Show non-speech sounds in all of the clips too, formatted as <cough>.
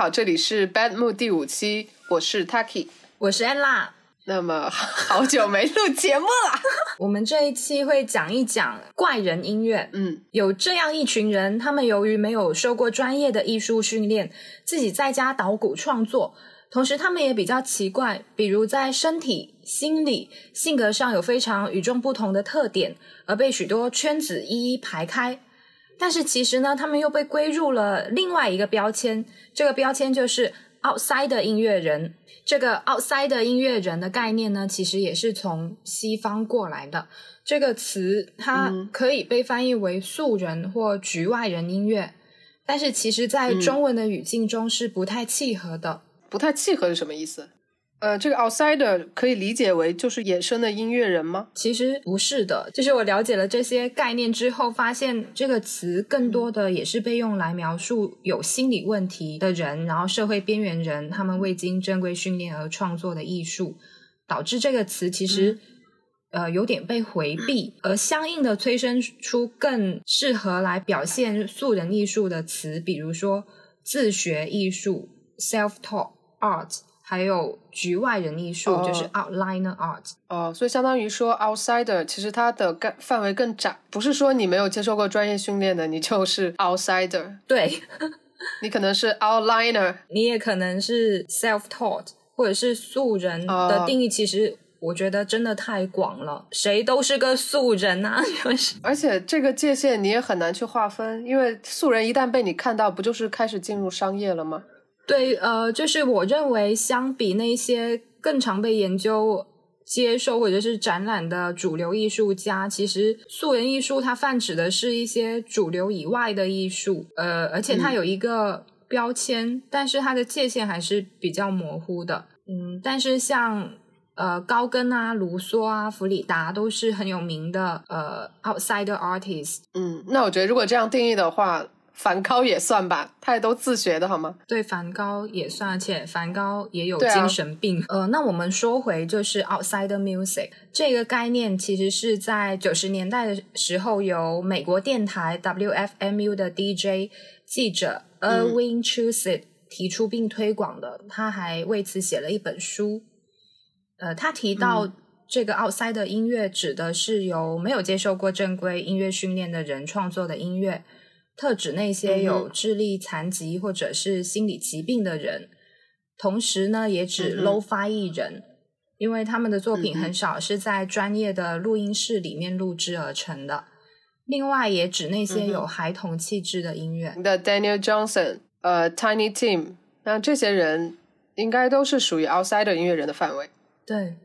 家好，这里是 Bad Mood 第五期，我是 Taki，我是 Ella。那么 <laughs> 好久没录节目了，<laughs> 我们这一期会讲一讲怪人音乐。嗯，有这样一群人，他们由于没有受过专业的艺术训练，自己在家捣鼓创作，同时他们也比较奇怪，比如在身体、心理、性格上有非常与众不同的特点，而被许多圈子一一排开。但是其实呢，他们又被归入了另外一个标签，这个标签就是 outside 音乐人。这个 outside 音乐人的概念呢，其实也是从西方过来的。这个词它可以被翻译为素人或局外人音乐，但是其实在中文的语境中是不太契合的。不太契合是什么意思？呃，这个 outsider 可以理解为就是野生的音乐人吗？其实不是的，就是我了解了这些概念之后，发现这个词更多的也是被用来描述有心理问题的人，然后社会边缘人，他们未经正规训练而创作的艺术，导致这个词其实呃有点被回避，而相应的催生出更适合来表现素人艺术的词，比如说自学艺术 （self-taught art）。还有局外人艺术，就是 outliner art。哦，所以相当于说 outsider，其实它的概范围更窄，不是说你没有接受过专业训练的，你就是 outsider。<laughs> 对，你可能是 outliner，你也可能是 self-taught，或者是素人的定义。其实我觉得真的太广了，谁都是个素人啊，就是。而且这个界限你也很难去划分，因为素人一旦被你看到，不就是开始进入商业了吗？对，呃，就是我认为，相比那些更常被研究、接受或者是展览的主流艺术家，其实素人艺术它泛指的是一些主流以外的艺术，呃，而且它有一个标签，但是它的界限还是比较模糊的。嗯，但是像呃高更啊、卢梭啊、弗里达都是很有名的呃 outsider artists。嗯，那我觉得如果这样定义的话。梵高也算吧，他也都自学的好吗？对，梵高也算，而且梵高也有精神病。呃，那我们说回就是 outside music 这个概念，其实是在九十年代的时候，由美国电台 WFMU 的 DJ 记者 Erwin Chusett 提出并推广的。他还为此写了一本书。呃，他提到这个 outside 音乐指的是由没有接受过正规音乐训练的人创作的音乐。特指那些有智力残疾或者是心理疾病的人，同时呢，也指 low-fi 艺人，因为他们的作品很少是在专业的录音室里面录制而成的。另外，也指那些有孩童气质的音乐。的 Daniel Johnson，呃，Tiny Tim，那这些人应该都是属于 outside 音乐人的范围。对。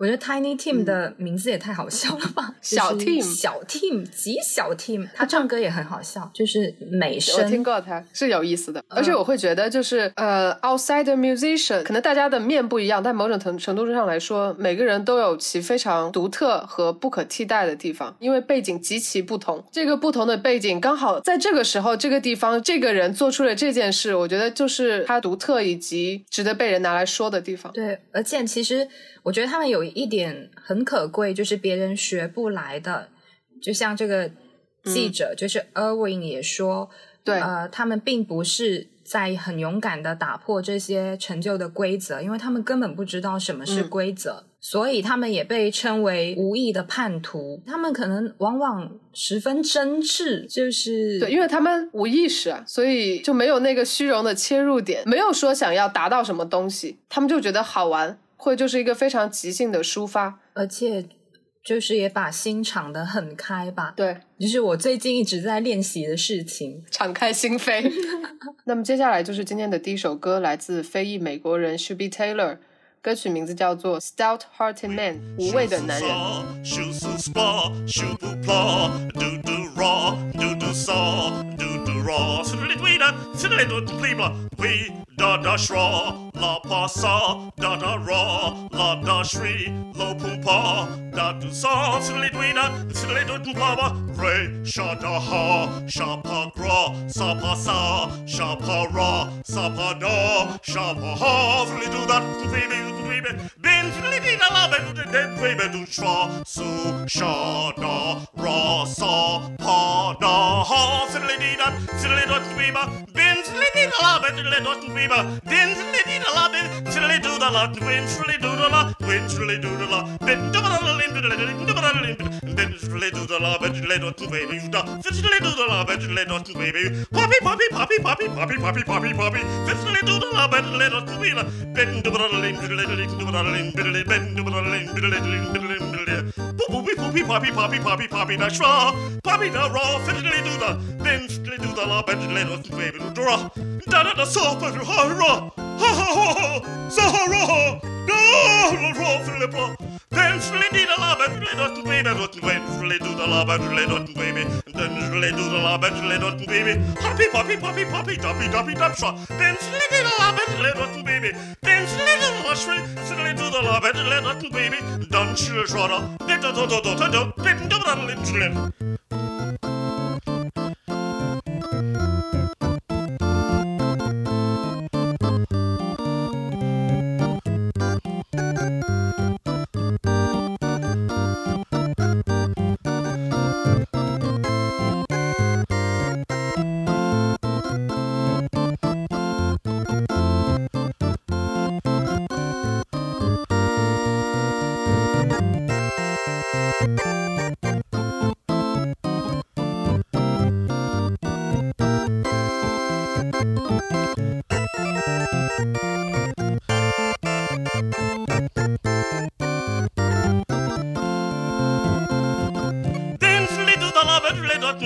我觉得 Tiny Team 的名字也太好笑了吧！<laughs> 小 team，小 team，极小 team，他唱歌也很好笑，就是美声。我听过他，是有意思的。而且我会觉得，就是呃，outside musician，可能大家的面不一样，但某种程程度上来说，每个人都有其非常独特和不可替代的地方，因为背景极其不同。这个不同的背景刚好在这个时候、这个地方，这个人做出了这件事，我觉得就是他独特以及值得被人拿来说的地方。对，而且其实。我觉得他们有一点很可贵，就是别人学不来的。就像这个记者，就是 Erwin 也说，对，呃，他们并不是在很勇敢的打破这些陈旧的规则，因为他们根本不知道什么是规则，所以他们也被称为无意的叛徒。他们可能往往十分真挚，就是对，因为他们无意识啊，所以就没有那个虚荣的切入点，没有说想要达到什么东西，他们就觉得好玩。会就是一个非常即兴的抒发，而且就是也把心敞得很开吧。对，就是我最近一直在练习的事情，敞开心扉。<laughs> 那么接下来就是今天的第一首歌，来自非裔美国人 Shuby Taylor，歌曲名字叫做《Stout Hearted Man》，无畏的男人。Da da shra, la pa sa, da da ra, la da shri, lo pum pa, da du sa, siddly dweena, siddly dun pa ba, re, sha da ha, sha pa gra, sa pa sa, sha pa ra, sa pa da, sha pa ha, siddly do that, baby, baby, bin, siddly dee da la, baby, baby, du shra, su, sha da, ra, sa, pa da. Ha, siddly dee da, Bins litty the la, better let us be ba. Bins litty la la, bin silly do the la, win silly do the la, win silly do the la. Bin do the la, bin do the la, bin silly do the la, better let us be ba. Da, silly do the la, better let us be ba. Poppy, poppy, poppy, poppy, poppy, poppy, poppy, poppy. Silly do the la, better let us be ba. Bin do the la, bin do the la, bin do the la, bin do the la, bin the la, bin do the la it. Boop boopy boopy poppy poppy poppy poppy da shra. Poppy da raw, fiddly do da. Bensley do da la, bensley do baby do draw. Da da da so, but ha ha ha. Ha ha ha ha. So ha ha ha. Then slid do the lab and slid out baby, not and baby, do the lab and slid out baby, then slid do the lab and slid out baby, happy puppy puppy puppy dumpy dumpy dumpsha. Then slid do the lab and slid out baby, then slid do the lushly, do the lab and slid out baby, dun chill shorter, bit of the dot dot dot, bit of the little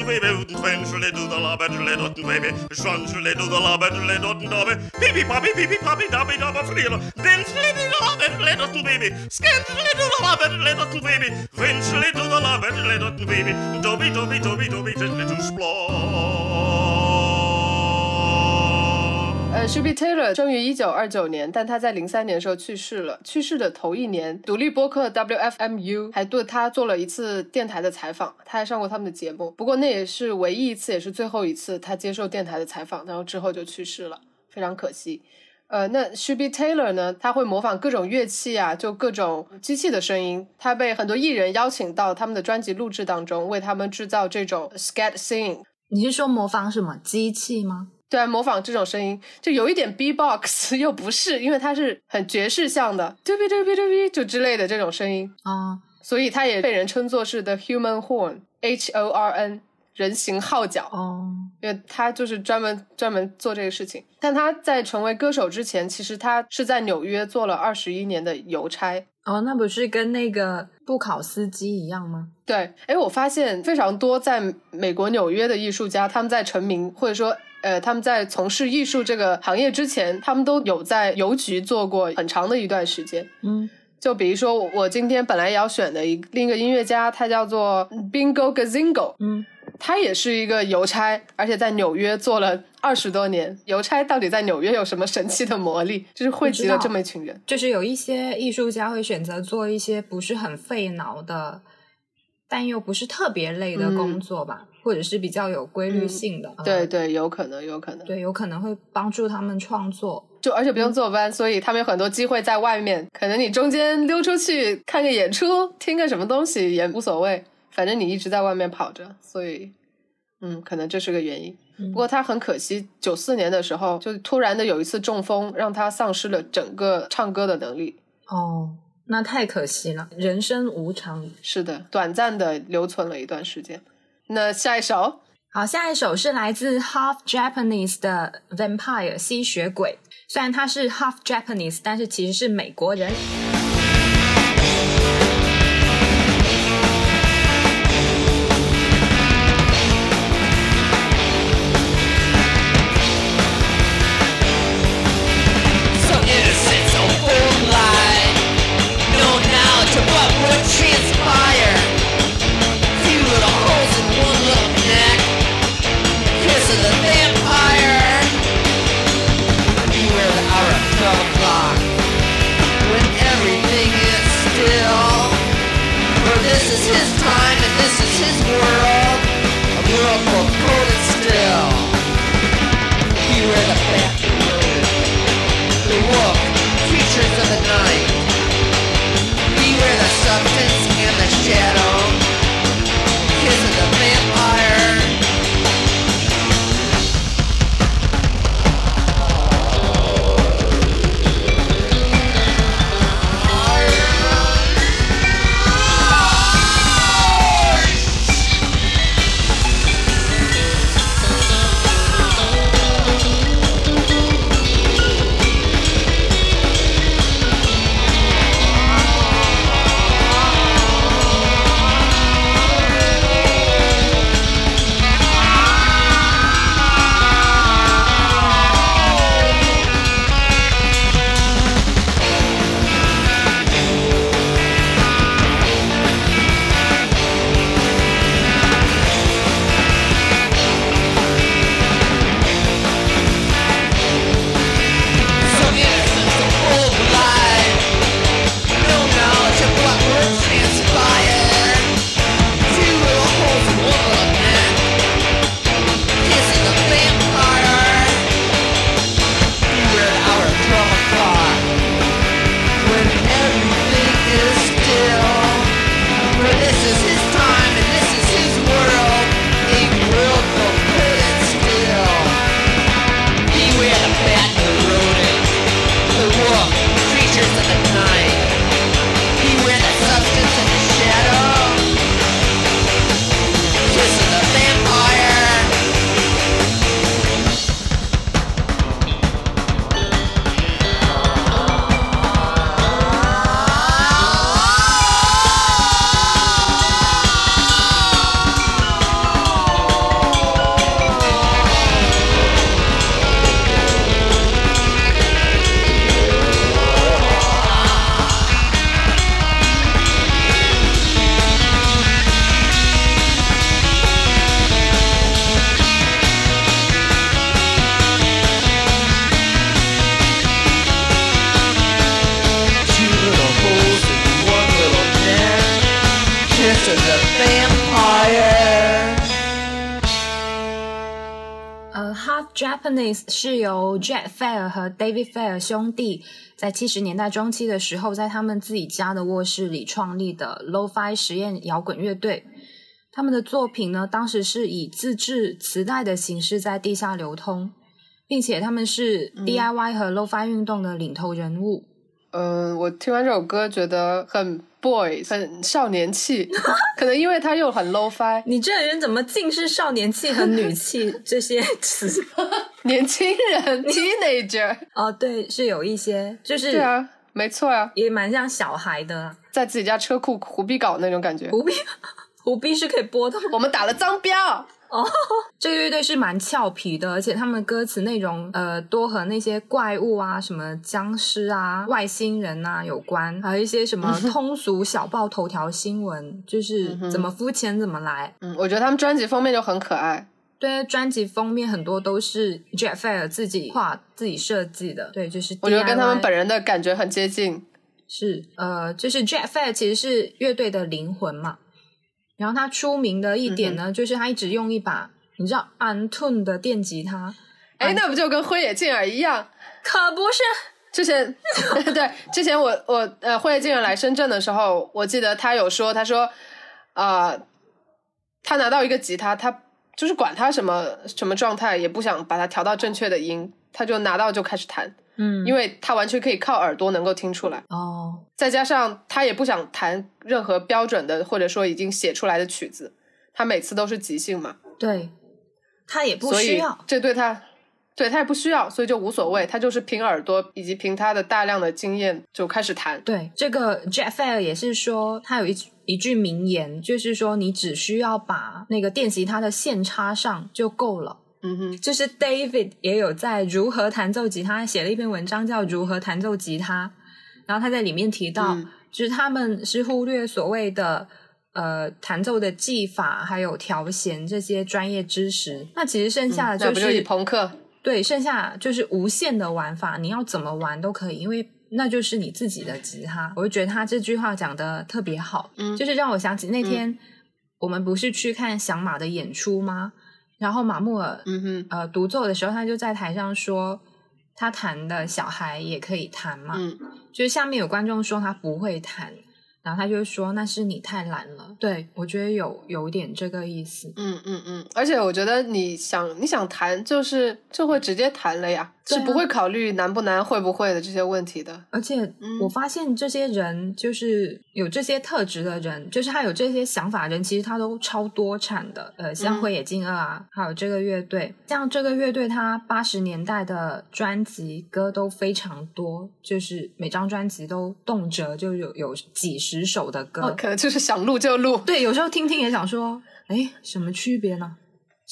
baby, hooten twain, shirley do the lob and shirley dotten baby, shun shirley do the lob and shirley dotten dobby, peepy poppy, peepy poppy, dobby dobby freelo, then shirley do the lob and shirley dotten baby, skin shirley do the lob and shirley dotten baby, when shirley do the lob and shirley dotten baby, dobby dobby dobby dobby, shirley do splaw. 呃 s h u b y Taylor 生于一九二九年，但他在零三年的时候去世了。去世的头一年，独立播客 WFMU 还对他做了一次电台的采访，他还上过他们的节目。不过那也是唯一一次，也是最后一次他接受电台的采访，然后之后就去世了，非常可惜。呃，那 s h u b y Taylor 呢？他会模仿各种乐器啊，就各种机器的声音。他被很多艺人邀请到他们的专辑录制当中，为他们制造这种 scat singing。你是说模仿什么机器吗？对，模仿这种声音，就有一点 B-box，<laughs> 又不是，因为它是很爵士像的，嘟哔嘟哔嘟哔就之类的这种声音啊，所以它也被人称作是 The Human Horn，H-O-R-N，人形号角哦，因为他就是专门专门做这个事情。但他在成为歌手之前，其实他是在纽约做了二十一年的邮差。哦，那不是跟那个布考斯基一样吗？对，哎，我发现非常多在美国纽约的艺术家，他们在成名或者说。呃，他们在从事艺术这个行业之前，他们都有在邮局做过很长的一段时间。嗯，就比如说我今天本来要选的一另一个音乐家，他叫做 Bingo Gazingo。嗯，他也是一个邮差，而且在纽约做了二十多年。邮差到底在纽约有什么神奇的魔力？就是汇集了这么一群人。就是有一些艺术家会选择做一些不是很费脑的，但又不是特别累的工作吧。或者是比较有规律性的，对对，有可能，有可能，对，有可能会帮助他们创作，就而且不用坐班，所以他们有很多机会在外面。可能你中间溜出去看个演出，听个什么东西也无所谓，反正你一直在外面跑着，所以，嗯，可能这是个原因。不过他很可惜，九四年的时候就突然的有一次中风，让他丧失了整个唱歌的能力。哦，那太可惜了，人生无常。是的，短暂的留存了一段时间。那下一首，好，下一首是来自 Half Japanese 的 Vampire 吸血鬼。虽然他是 Half Japanese，但是其实是美国人。兄弟在七十年代中期的时候，在他们自己家的卧室里创立的 Lo-Fi 实验摇滚乐队。他们的作品呢，当时是以自制磁带的形式在地下流通，并且他们是 DIY 和 Lo-Fi 运动的领头人物。嗯，我听完这首歌觉得很 boy，很少年气，<laughs> 可能因为他又很 low fi。你这人怎么尽是少年气和女气这些词？<laughs> 年轻人 <laughs> teenager。哦，对，是有一些，就是对啊，没错啊，也蛮像小孩的，在自己家车库胡逼搞那种感觉。胡逼，<laughs> 胡逼是可以播的。我们打了脏标。哦，这个乐队是蛮俏皮的，而且他们歌词内容呃多和那些怪物啊、什么僵尸啊、外星人啊有关，还有一些什么 <laughs> 通俗小报头条新闻，就是怎么肤浅怎么来。嗯，我觉得他们专辑封面就很可爱。对，专辑封面很多都是 Jet Fair 自己画、自己设计的。对，就是我觉得跟他们本人的感觉很接近。是，呃，就是 Jet Fair 其实是乐队的灵魂嘛。然后他出名的一点呢，就是他一直用一把你知道 Antun 的电吉他，哎，那不就跟辉野静儿一样？可不是，之前 <laughs> 对之前我我呃辉野静儿来深圳的时候，我记得他有说，他说呃，他拿到一个吉他，他就是管他什么什么状态，也不想把它调到正确的音，他就拿到就开始弹。嗯，因为他完全可以靠耳朵能够听出来哦，再加上他也不想弹任何标准的或者说已经写出来的曲子，他每次都是即兴嘛，对，他也不需要，这对他，对他也不需要，所以就无所谓，他就是凭耳朵以及凭他的大量的经验就开始弹。对，这个 Jeff Fair 也是说，他有一一句名言，就是说你只需要把那个电吉他的线插上就够了。嗯哼，就是 David 也有在如何弹奏吉他写了一篇文章，叫《如何弹奏吉他》，然后他在里面提到，就是他们是忽略所谓的呃弹奏的技法，还有调弦这些专业知识。那其实剩下的就是朋克，对，剩下就是无限的玩法，你要怎么玩都可以，因为那就是你自己的吉他。我就觉得他这句话讲的特别好，嗯，就是让我想起那天我们不是去看响马的演出吗？然后马木尔，嗯哼，呃，独奏的时候，他就在台上说，他弹的小孩也可以弹嘛，嗯，就是下面有观众说他不会弹。然后他就说：“那是你太懒了。”对我觉得有有点这个意思。嗯嗯嗯，而且我觉得你想你想弹，就是就会直接弹了呀，是不会考虑难不难、会不会的这些问题的。而且我发现这些人就是有这些特质的人，就是他有这些想法人，其实他都超多产的。呃，像灰野静二啊，还有这个乐队，像这个乐队，他八十年代的专辑歌都非常多，就是每张专辑都动辄就有有几十。十首的歌，可能就是想录就录。<laughs> 对，有时候听听也想说，哎，什么区别呢？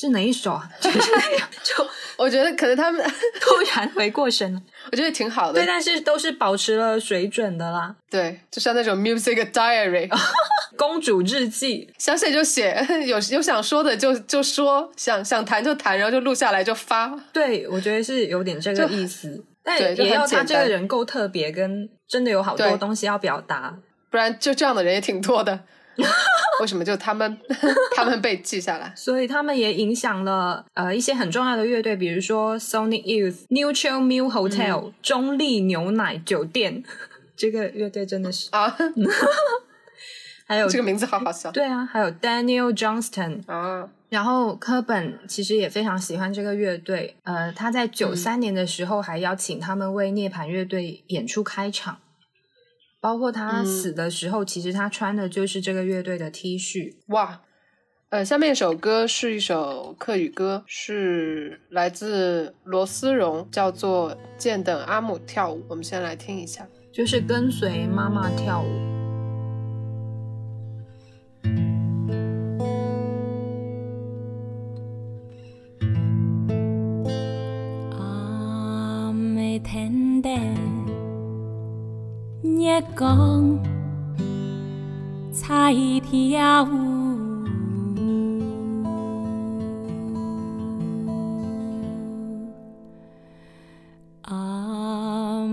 是哪一首啊？<laughs> 就是那样。就我觉得可能他们 <laughs> 突然回过神了，<laughs> 我觉得挺好的。对，但是都是保持了水准的啦。对，就像那种 music diary，公主日记，想写就写，有有想说的就就说，想想谈就谈，然后就录下来就发。对，我觉得是有点这个意思，但也要他这个人够特别，跟真的有好多东西要表达。不然就这样的人也挺多的，为什么就他们 <laughs> 他们被记下来？<laughs> 所以他们也影响了呃一些很重要的乐队，比如说 Sonic Youth、Neutral Milk Hotel、中立牛奶酒店，<laughs> 这个乐队真的是。啊，还有这个名字好好笑。对啊，还有 Daniel Johnston 啊，然后科本其实也非常喜欢这个乐队，呃，他在九三年的时候还邀请他们为涅槃乐队演出开场。包括他死的时候，其实他穿的就是这个乐队的 T 恤。哇，呃，下面一首歌是一首客语歌，是来自罗思荣，叫做《见等阿姆跳舞》。我们先来听一下，就是跟随妈妈跳舞。阿妹天灯。月光彩跳舞，啊，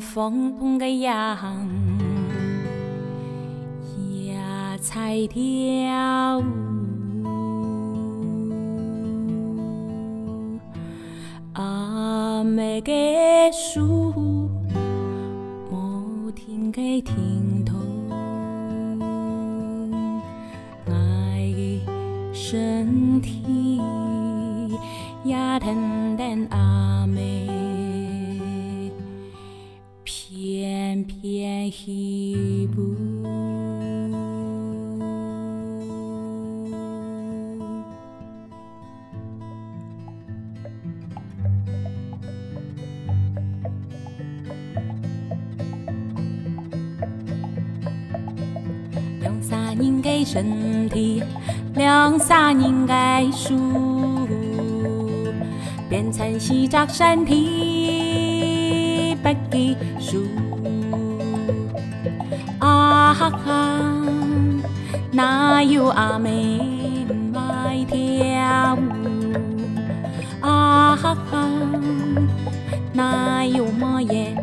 风风个样也彩跳舞，妹的树，无停的停头，爱的身体也疼疼阿妹，偏偏稀不。身体，两三人的树，变成四只身体不计数。啊哈哈，哪有阿妹爱跳舞？啊哈哈，哪有么也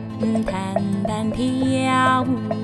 淡淡跳舞？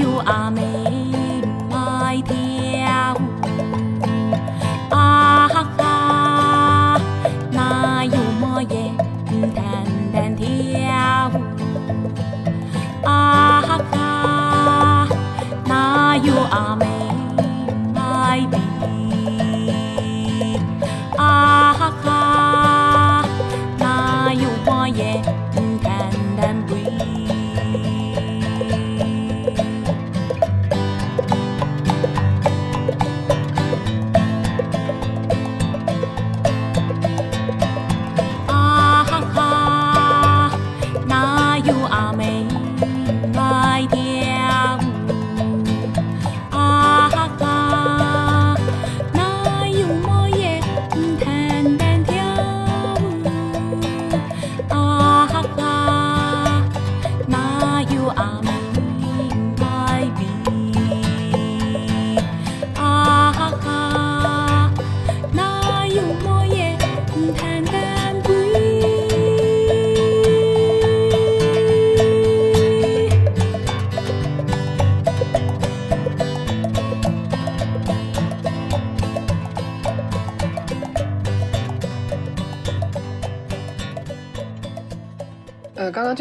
哪有阿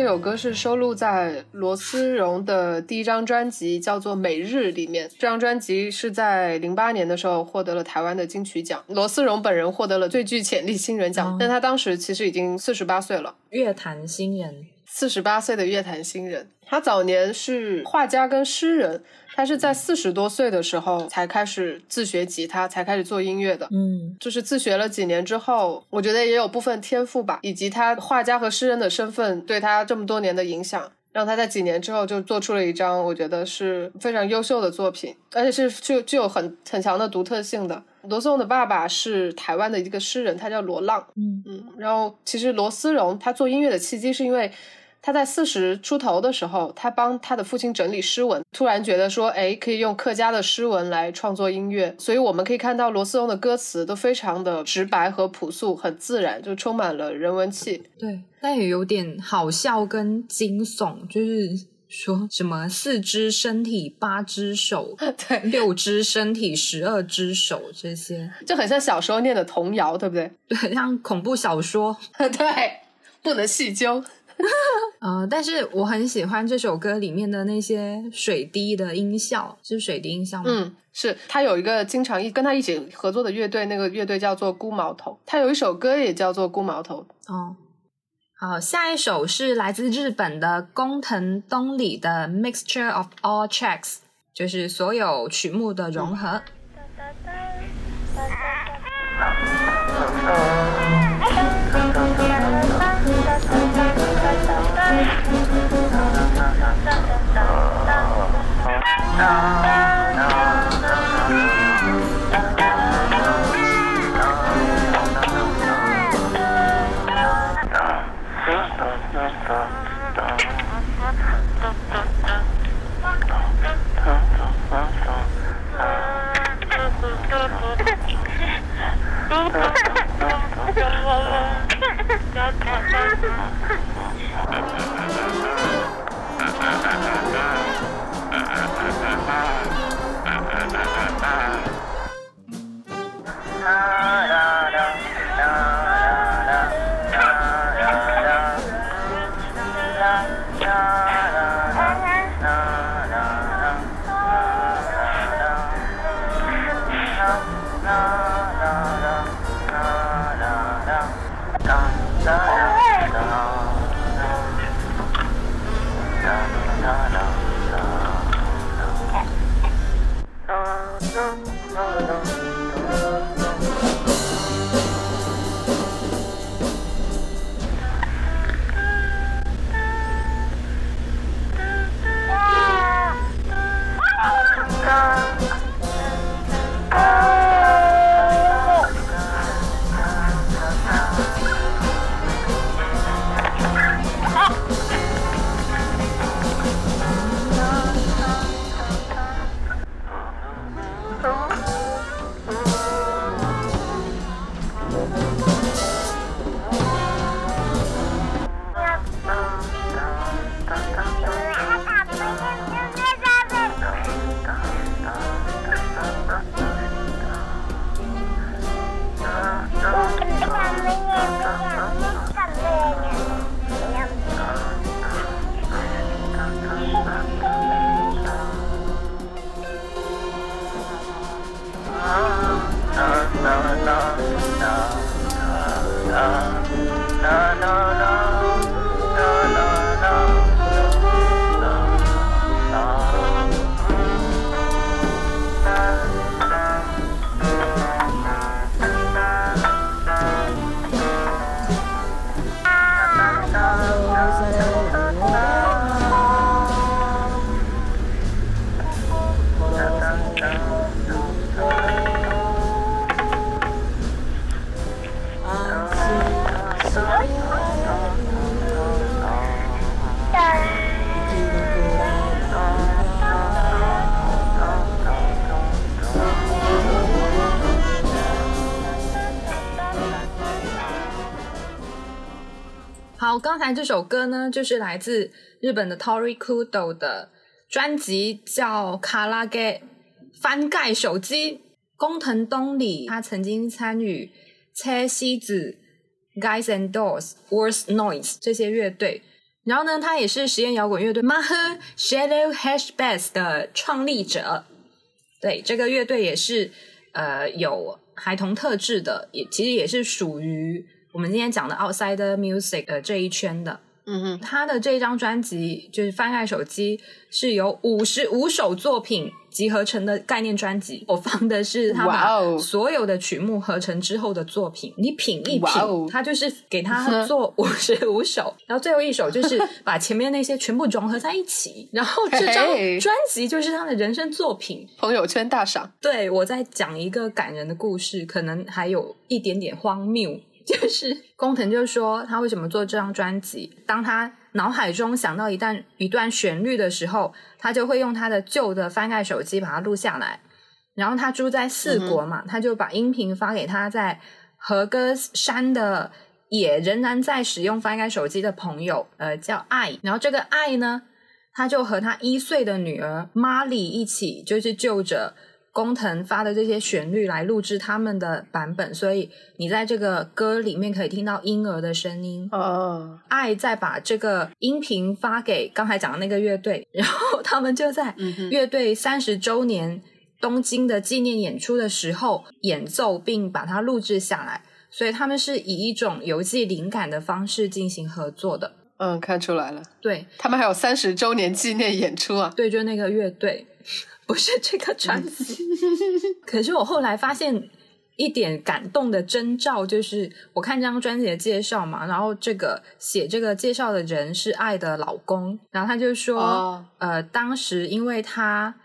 首歌是收录在罗思荣的第一张专辑，叫做《每日》里面。这张专辑是在零八年的时候获得了台湾的金曲奖，罗思荣本人获得了最具潜力新人奖，但他当时其实已经四十八岁了，乐坛新人。四十八岁的乐坛新人，他早年是画家跟诗人，他是在四十多岁的时候才开始自学吉他，才开始做音乐的。嗯，就是自学了几年之后，我觉得也有部分天赋吧，以及他画家和诗人的身份对他这么多年的影响，让他在几年之后就做出了一张我觉得是非常优秀的作品，而且是具具有很很强的独特性的。罗思荣的爸爸是台湾的一个诗人，他叫罗浪。嗯嗯，然后其实罗思荣他做音乐的契机是因为。他在四十出头的时候，他帮他的父亲整理诗文，突然觉得说，哎，可以用客家的诗文来创作音乐。所以我们可以看到罗思荣的歌词都非常的直白和朴素，很自然，就充满了人文气。对，但也有点好笑跟惊悚，就是说什么四只身体八只手，<laughs> 对，六只身体十二只手这些，就很像小时候念的童谣，对不对？对，很像恐怖小说。<laughs> 对，不能细究。<laughs> 呃，但是我很喜欢这首歌里面的那些水滴的音效，是水滴音效吗？嗯，是他有一个经常一跟他一起合作的乐队，那个乐队叫做孤毛头，他有一首歌也叫做孤毛头。哦，好，下一首是来自日本的工藤东里的 Mixture of All Tracks，就是所有曲目的融合。好，刚才这首歌呢，就是来自日本的 Tori Kudo 的专辑，叫《卡拉给翻盖手机》。工藤东里他曾经参与车西子、Guys and Dolls、Worst Noise 这些乐队，然后呢，他也是实验摇滚乐队 Maher Shadow Hashbass 的创立者。对，这个乐队也是呃有孩童特质的，也其实也是属于我们今天讲的 outsider Music 呃这一圈的。嗯哼，他的这张专辑就是翻盖手机，是由五十五首作品集合成的概念专辑。我放的是他把所有的曲目合成之后的作品，你品一品，他就是给他做 <laughs> 五十五首，然后最后一首就是 <laughs> 把前面那些全部融合在一起，然后这张专辑就是他的人生作品。朋友圈大赏。对我在讲一个感人的故事，可能还有一点点荒谬。就是 <laughs> 工藤就说他为什么做这张专辑？当他脑海中想到一段一段旋律的时候，他就会用他的旧的翻盖手机把它录下来。然后他住在四国嘛，他就把音频发给他在和歌山的也仍然在使用翻盖手机的朋友，呃，叫爱。然后这个爱呢，他就和他一岁的女儿玛丽一起，就是就着。工藤发的这些旋律来录制他们的版本，所以你在这个歌里面可以听到婴儿的声音。哦，爱再把这个音频发给刚才讲的那个乐队，<laughs> 然后他们就在乐队三十周年东京的纪念演出的时候演奏，并把它录制下来。所以他们是以一种邮寄灵感的方式进行合作的。嗯，看出来了。对他们还有三十周年纪念演出啊。对，就那个乐队。<laughs> 不是这个专辑，<laughs> 可是我后来发现一点感动的征兆，就是我看这张专辑的介绍嘛，然后这个写这个介绍的人是爱的老公，然后他就说，呃，当时因为他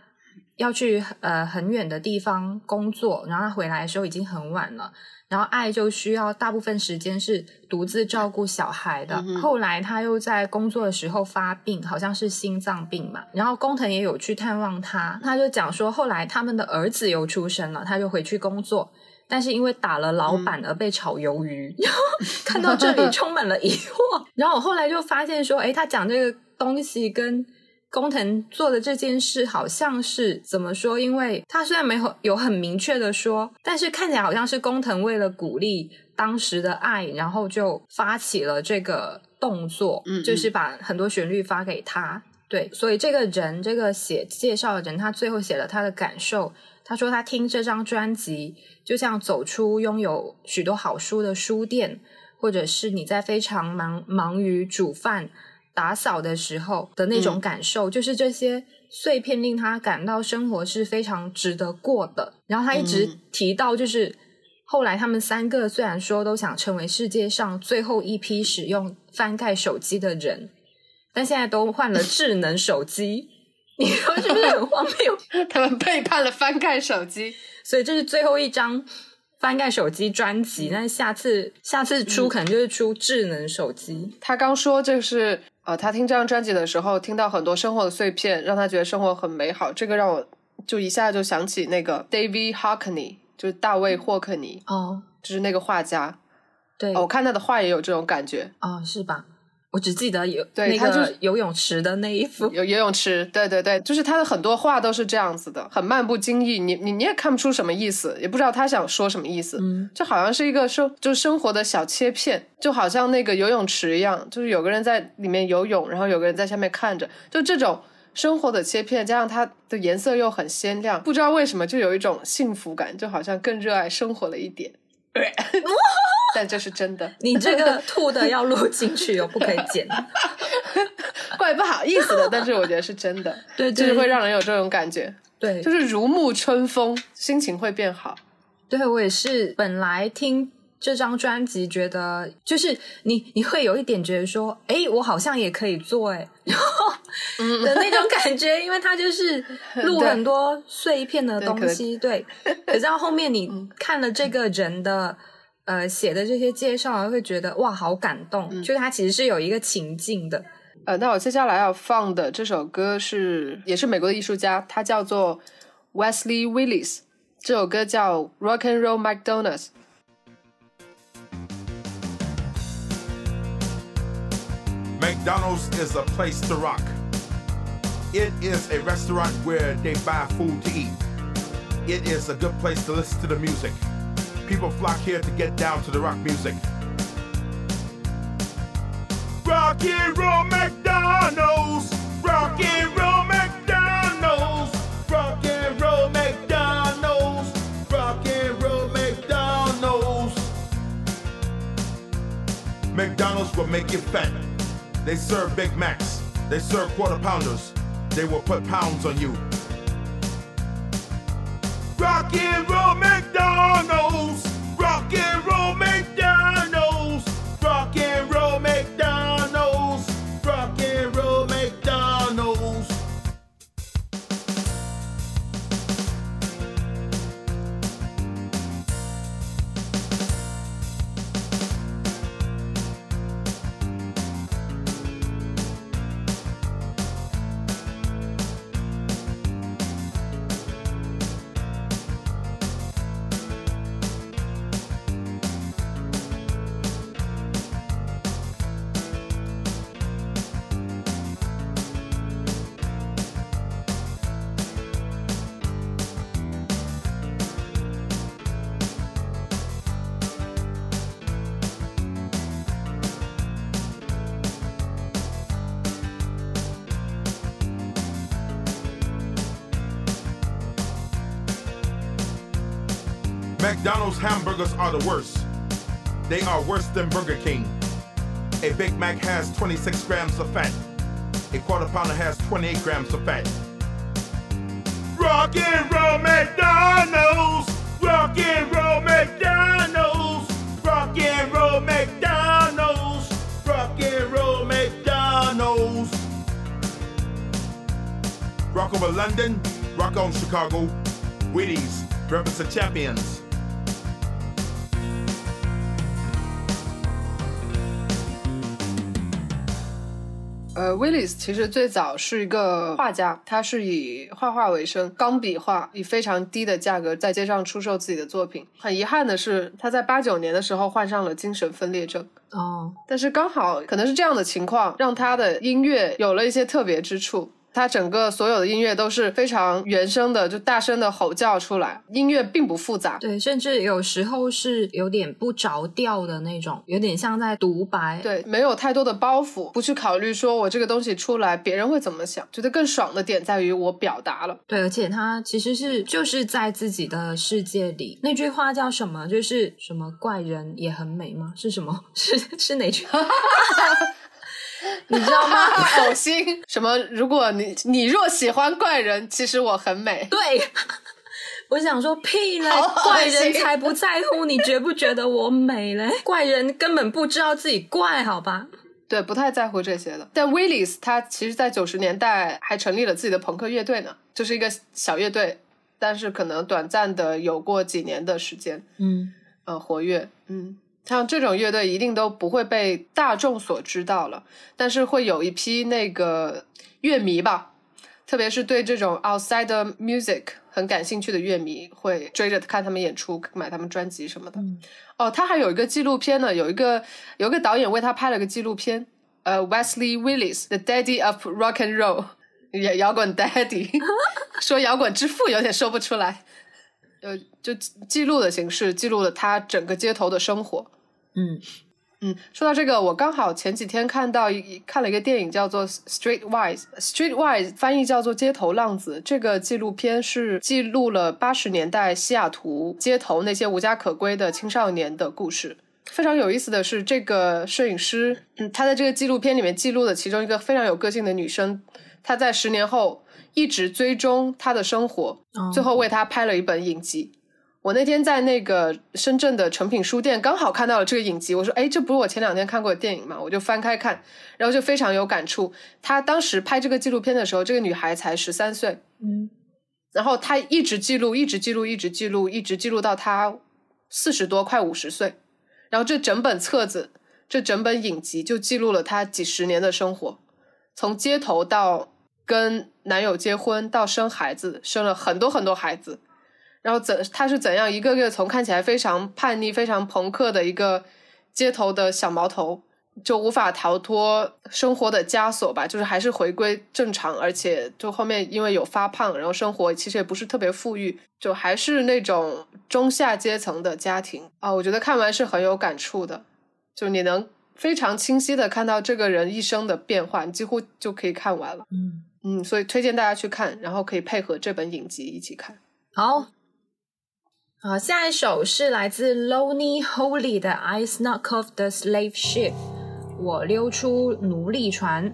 要去呃很远的地方工作，然后他回来的时候已经很晚了。然后爱就需要大部分时间是独自照顾小孩的。后来他又在工作的时候发病，好像是心脏病嘛。然后工藤也有去探望他，他就讲说，后来他们的儿子又出生了，他就回去工作，但是因为打了老板而被炒鱿鱼。<laughs> 然后看到这里充满了疑惑。<laughs> 然后我后来就发现说，哎，他讲这个东西跟。工藤做的这件事好像是怎么说？因为他虽然没有有很明确的说，但是看起来好像是工藤为了鼓励当时的爱，然后就发起了这个动作，嗯，就是把很多旋律发给他。对，所以这个人，这个写介绍的人，他最后写了他的感受。他说他听这张专辑，就像走出拥有许多好书的书店，或者是你在非常忙忙于煮饭。打扫的时候的那种感受，就是这些碎片令他感到生活是非常值得过的。然后他一直提到，就是后来他们三个虽然说都想成为世界上最后一批使用翻盖手机的人，但现在都换了智能手机，你说是不是很荒谬？<laughs> 他们背叛了翻盖手机，所以这是最后一张翻盖手机专辑。那下次下次出可能就是出智能手机。他刚说这是。呃，他听这张专辑的时候，听到很多生活的碎片，让他觉得生活很美好。这个让我就一下就想起那个 David Hockney，就是大卫霍克尼，哦，就是那个画家。对，我看他的画也有这种感觉。哦，是吧？我只记得有那个游泳池的那一幅，游游泳池，对对对，就是他的很多画都是这样子的，很漫不经意，你你你也看不出什么意思，也不知道他想说什么意思，嗯，就好像是一个生就生活的小切片，就好像那个游泳池一样，就是有个人在里面游泳，然后有个人在下面看着，就这种生活的切片，加上它的颜色又很鲜亮，不知道为什么就有一种幸福感，就好像更热爱生活了一点。<laughs> 但这是真的，你这个吐的要录进去哟，不可以剪。<laughs> 怪不好意思的，但是我觉得是真的，对，就是会让人有这种感觉，对，就是如沐春风，心情会变好。对我也是，本来听这张专辑，觉得就是你你会有一点觉得说，哎，我好像也可以做，哎，然后的那种感觉，因为它就是录很多碎片的东西，对。<laughs> 可是到后面你看了这个人的。呃，写的这些介绍会觉得哇，好感动，就是它其实是有一个情境的。呃，那我接下来要放的这首歌是，也是美国的艺术家，他叫做 Wesley Willis，这首歌叫 Rock and Roll McDonald's。McDonald's is a place to rock. It is a restaurant where they buy food to eat. It is a good place to listen to the music. People flock here to get down to the rock music. Rock Rock and roll McDonald's. Rock and roll McDonald's. Rock and roll McDonald's. Rock and roll McDonald's. McDonald's will make you fat. They serve Big Macs. They serve quarter pounders. They will put pounds on you. Rock and roll McDonald's. Hamburgers are the worst. They are worse than Burger King. A Big Mac has 26 grams of fat. A quarter pounder has 28 grams of fat. Rock and roll McDonald's. Rock and roll McDonald's. Rock and roll McDonald's. Rock and roll McDonald's. Rock over London. Rock on Chicago. Wheaties. Represent champions. 呃，Willis 其实最早是一个画家，他是以画画为生，钢笔画，以非常低的价格在街上出售自己的作品。很遗憾的是，他在八九年的时候患上了精神分裂症。哦，但是刚好可能是这样的情况，让他的音乐有了一些特别之处。他整个所有的音乐都是非常原声的，就大声的吼叫出来，音乐并不复杂。对，甚至有时候是有点不着调的那种，有点像在独白。对，没有太多的包袱，不去考虑说我这个东西出来别人会怎么想。觉得更爽的点在于我表达了。对，而且它其实是就是在自己的世界里。那句话叫什么？就是什么怪人也很美吗？是什么？<laughs> 是是哪句？<laughs> <laughs> 你知道吗？呕心什么？如果你你若喜欢怪人，其实我很美。对，<laughs> 我想说屁嘞怪人才不在乎你觉不觉得我美嘞，怪人根本不知道自己怪，好吧？对，不太在乎这些的。但 Willis 他其实，在九十年代还成立了自己的朋克乐队呢，就是一个小乐队，但是可能短暂的有过几年的时间，嗯，呃，活跃。嗯，像这种乐队一定都不会被大众所知道了，但是会有一批那个乐迷吧，特别是对这种 outside music 很感兴趣的乐迷，会追着看他们演出，买他们专辑什么的。哦，他还有一个纪录片呢，有一个有一个导演为他拍了个纪录片，呃，Wesley Willis，The Daddy of Rock and Roll，摇摇滚 Daddy，<laughs> 说摇滚之父有点说不出来，呃，就记录的形式记录了他整个街头的生活。嗯嗯，说到这个，我刚好前几天看到一看了一个电影，叫做《Streetwise》，Streetwise 翻译叫做《街头浪子》。这个纪录片是记录了八十年代西雅图街头那些无家可归的青少年的故事。非常有意思的是，这个摄影师，嗯，他在这个纪录片里面记录了其中一个非常有个性的女生，她在十年后一直追踪她的生活，最后为她拍了一本影集。我那天在那个深圳的诚品书店刚好看到了这个影集，我说：“哎，这不是我前两天看过的电影吗？”我就翻开看，然后就非常有感触。她当时拍这个纪录片的时候，这个女孩才十三岁，嗯，然后她一直记录，一直记录，一直记录，一直记录到她四十多，快五十岁。然后这整本册子，这整本影集就记录了她几十年的生活，从街头到跟男友结婚，到生孩子，生了很多很多孩子。然后怎他是怎样一个个从看起来非常叛逆、非常朋克的一个街头的小毛头，就无法逃脱生活的枷锁吧，就是还是回归正常，而且就后面因为有发胖，然后生活其实也不是特别富裕，就还是那种中下阶层的家庭啊。我觉得看完是很有感触的，就你能非常清晰的看到这个人一生的变化，几乎就可以看完了。嗯嗯，所以推荐大家去看，然后可以配合这本影集一起看。好，好，下一首是来自 Lonely Holy 的 I Snuck Off the Slave Ship，我溜出奴隶船。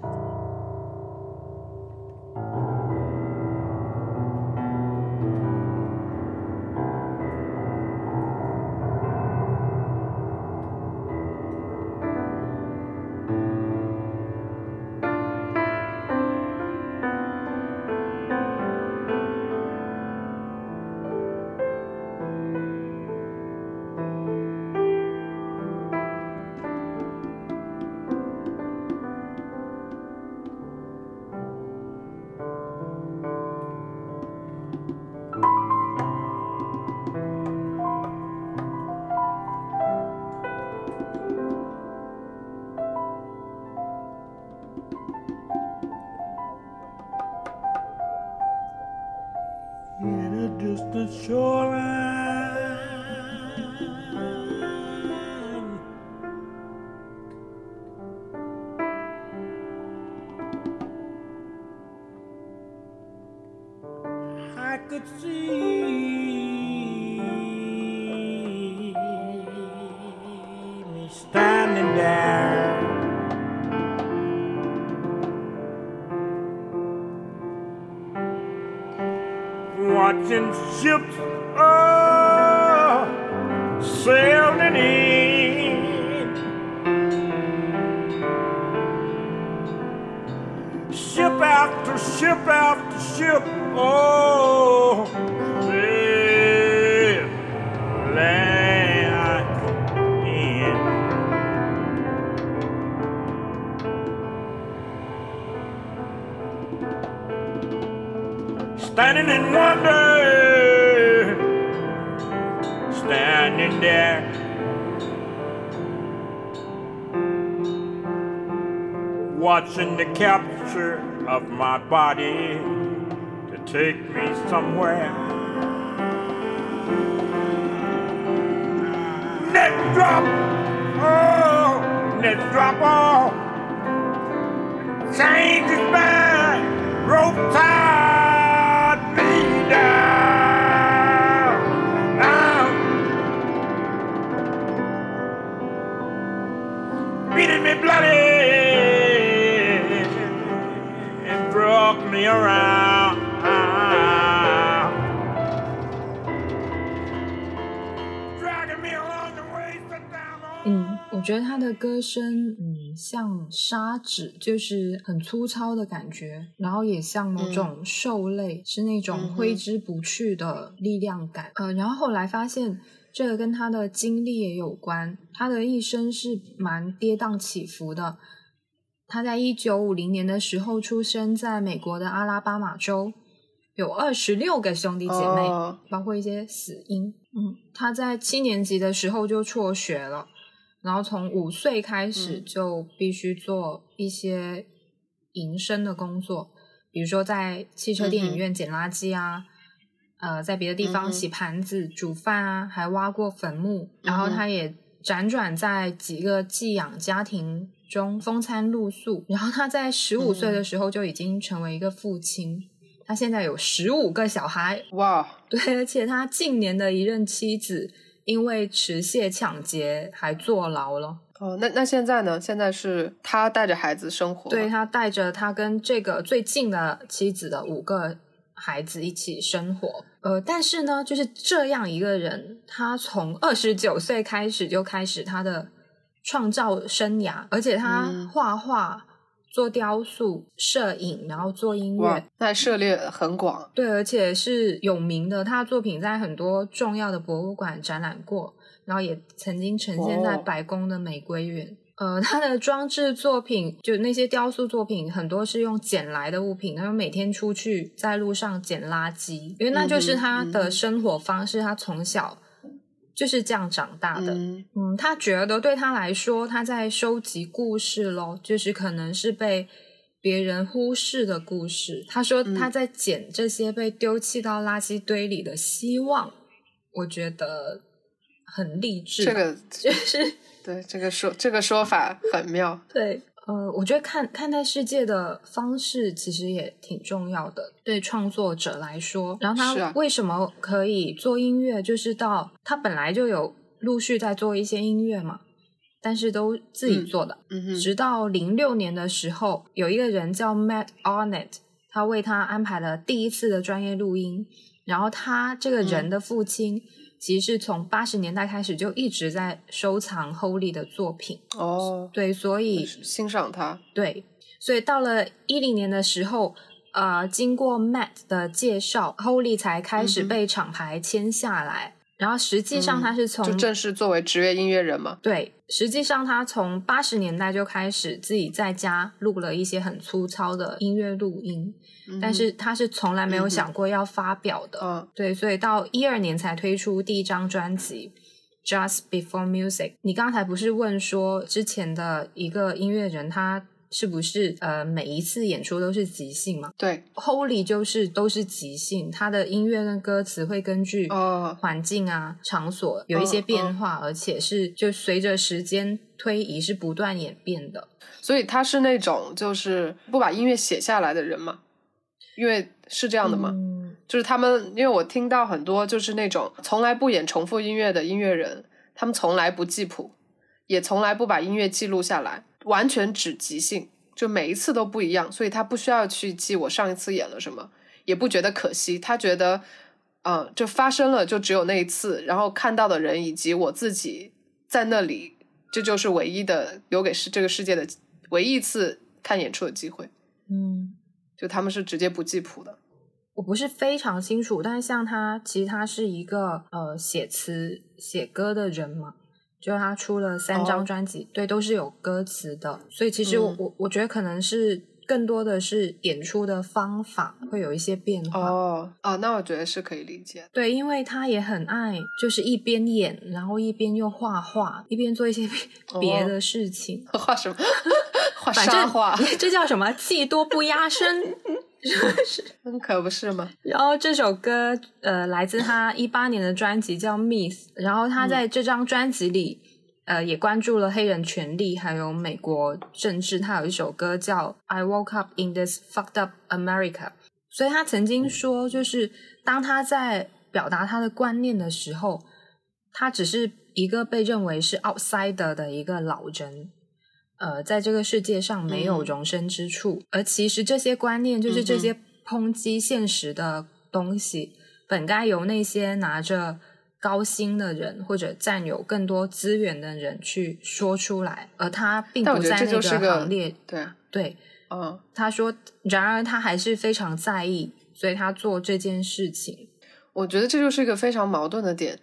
Watching the capture of my body to take me somewhere. Net drop, oh, net drop, oh, change is bad, rope tied 我觉得他的歌声，嗯，像砂纸，就是很粗糙的感觉，然后也像某种兽类，是那种挥之不去的力量感。呃，然后后来发现，这个跟他的经历也有关，他的一生是蛮跌宕起伏的。他在一九五零年的时候出生在美国的阿拉巴马州，有二十六个兄弟姐妹，包括一些死因。嗯，他在七年级的时候就辍学了，然后从五岁开始就必须做一些营生的工作，比如说在汽车电影院捡垃圾啊，呃，在别的地方洗盘子、煮饭啊，还挖过坟墓。然后他也辗转在几个寄养家庭。中风餐露宿，然后他在十五岁的时候就已经成为一个父亲，他现在有十五个小孩，哇！对，而且他近年的一任妻子因为持械抢劫还坐牢了。哦，那那现在呢？现在是他带着孩子生活，对他带着他跟这个最近的妻子的五个孩子一起生活。呃，但是呢，就是这样一个人，他从二十九岁开始就开始他的。创造生涯，而且他画画、做雕塑、摄影，然后做音乐，那涉猎很广。对，而且是有名的。他的作品在很多重要的博物馆展览过，然后也曾经呈现在白宫的玫瑰园。呃，他的装置作品，就那些雕塑作品，很多是用捡来的物品。他每天出去在路上捡垃圾，因为那就是他的生活方式。他从小。就是这样长大的，嗯，他觉得对他来说，他在收集故事咯，就是可能是被别人忽视的故事。他说他在捡这些被丢弃到垃圾堆里的希望，我觉得很励志。这个就是对，这个说这个说法很妙。对，呃，我觉得看看待世界的方式其实也挺重要的，对创作者来说。然后他为什么可以做音乐，就是到他本来就有陆续在做一些音乐嘛，但是都自己做的。嗯直到零六年的时候，有一个人叫 Matt Arnett，他为他安排了第一次的专业录音。然后他这个人的父亲，其实从八十年代开始就一直在收藏 Holy 的作品。哦，对，所以欣赏他。对，所以到了一零年的时候，呃，经过 Matt 的介绍，Holy 才开始被厂牌签下来。然后实际上他是从就正式作为职业音乐人嘛？对，实际上他从八十年代就开始自己在家录了一些很粗糙的音乐录音，但是他是从来没有想过要发表的。嗯，对，所以到一二年才推出第一张专辑《Just Before Music》。你刚才不是问说之前的一个音乐人他？是不是呃每一次演出都是即兴嘛？对，Holy 就是都是即兴，他的音乐跟歌词会根据环境啊、场所有一些变化，而且是就随着时间推移是不断演变的。所以他是那种就是不把音乐写下来的人嘛？因为是这样的嘛，就是他们因为我听到很多就是那种从来不演重复音乐的音乐人，他们从来不记谱，也从来不把音乐记录下来。完全只即兴，就每一次都不一样，所以他不需要去记我上一次演了什么，也不觉得可惜。他觉得，嗯，就发生了，就只有那一次，然后看到的人以及我自己在那里，这就是唯一的留给世这个世界的唯一一次看演出的机会。嗯，就他们是直接不记谱的。我不是非常清楚，但是像他，其实他是一个呃写词写歌的人嘛。就他出了三张专辑，对，都是有歌词的，所以其实我我我觉得可能是更多的是演出的方法会有一些变化。哦哦，那我觉得是可以理解。对，因为他也很爱，就是一边演，然后一边又画画，一边做一些 <laughs> 别的事情。<laughs> 画什么？<laughs> 画沙画？这叫什么？技多不压身。是，<laughs> 可不是吗？然后这首歌，呃，来自他一八年的专辑叫《Miss》，然后他在这张专辑里，呃，也关注了黑人权利还有美国政治。他有一首歌叫《I Woke Up in This Fucked Up America》，所以他曾经说，就是当他在表达他的观念的时候，他只是一个被认为是 outsider 的一个老人。呃，在这个世界上没有容身之处，而其实这些观念，就是这些抨击现实的东西，本该由那些拿着高薪的人或者占有更多资源的人去说出来，而他并不在那个行列。对对，嗯，他说，然而他还是非常在意，所以他做这件事情。我觉得这就是一个非常矛盾的点。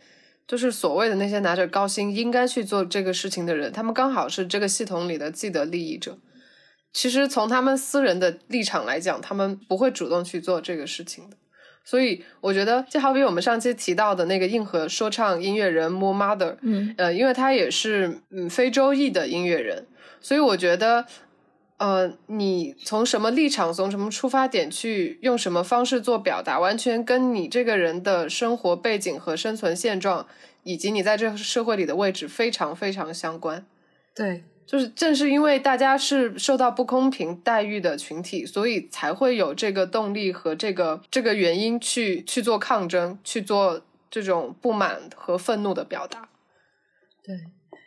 就是所谓的那些拿着高薪应该去做这个事情的人，他们刚好是这个系统里的既得利益者。其实从他们私人的立场来讲，他们不会主动去做这个事情的。所以我觉得，就好比我们上期提到的那个硬核说唱音乐人 Mo Mother，嗯，呃，因为他也是嗯非洲裔的音乐人，所以我觉得。呃，你从什么立场，从什么出发点去用什么方式做表达，完全跟你这个人的生活背景和生存现状，以及你在这个社会里的位置非常非常相关。对，就是正是因为大家是受到不公平待遇的群体，所以才会有这个动力和这个这个原因去去做抗争，去做这种不满和愤怒的表达。对，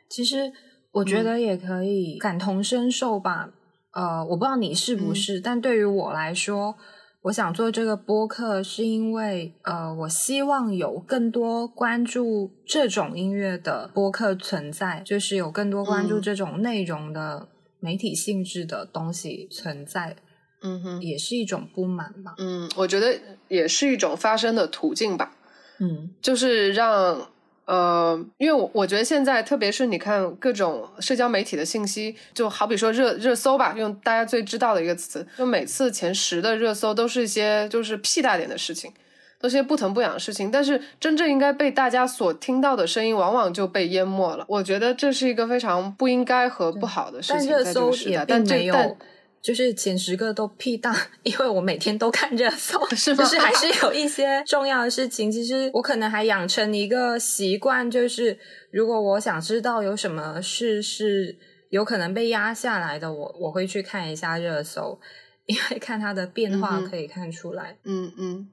其实我觉得也可以感同身受吧。呃，我不知道你是不是，但对于我来说，我想做这个播客，是因为呃，我希望有更多关注这种音乐的播客存在，就是有更多关注这种内容的媒体性质的东西存在。嗯哼，也是一种不满吧。嗯，我觉得也是一种发声的途径吧。嗯，就是让。呃，因为我我觉得现在，特别是你看各种社交媒体的信息，就好比说热热搜吧，用大家最知道的一个词，就每次前十的热搜都是一些就是屁大点的事情，都是些不疼不痒的事情，但是真正应该被大家所听到的声音，往往就被淹没了。我觉得这是一个非常不应该和不好的事情，在这个时代。但这但就是前十个都屁大，<laughs> 因为我每天都看热搜，<laughs> 是就是还是有一些重要的事情。<laughs> 其实我可能还养成一个习惯，就是如果我想知道有什么事是有可能被压下来的，我我会去看一下热搜，因为看它的变化可以看出来。嗯嗯。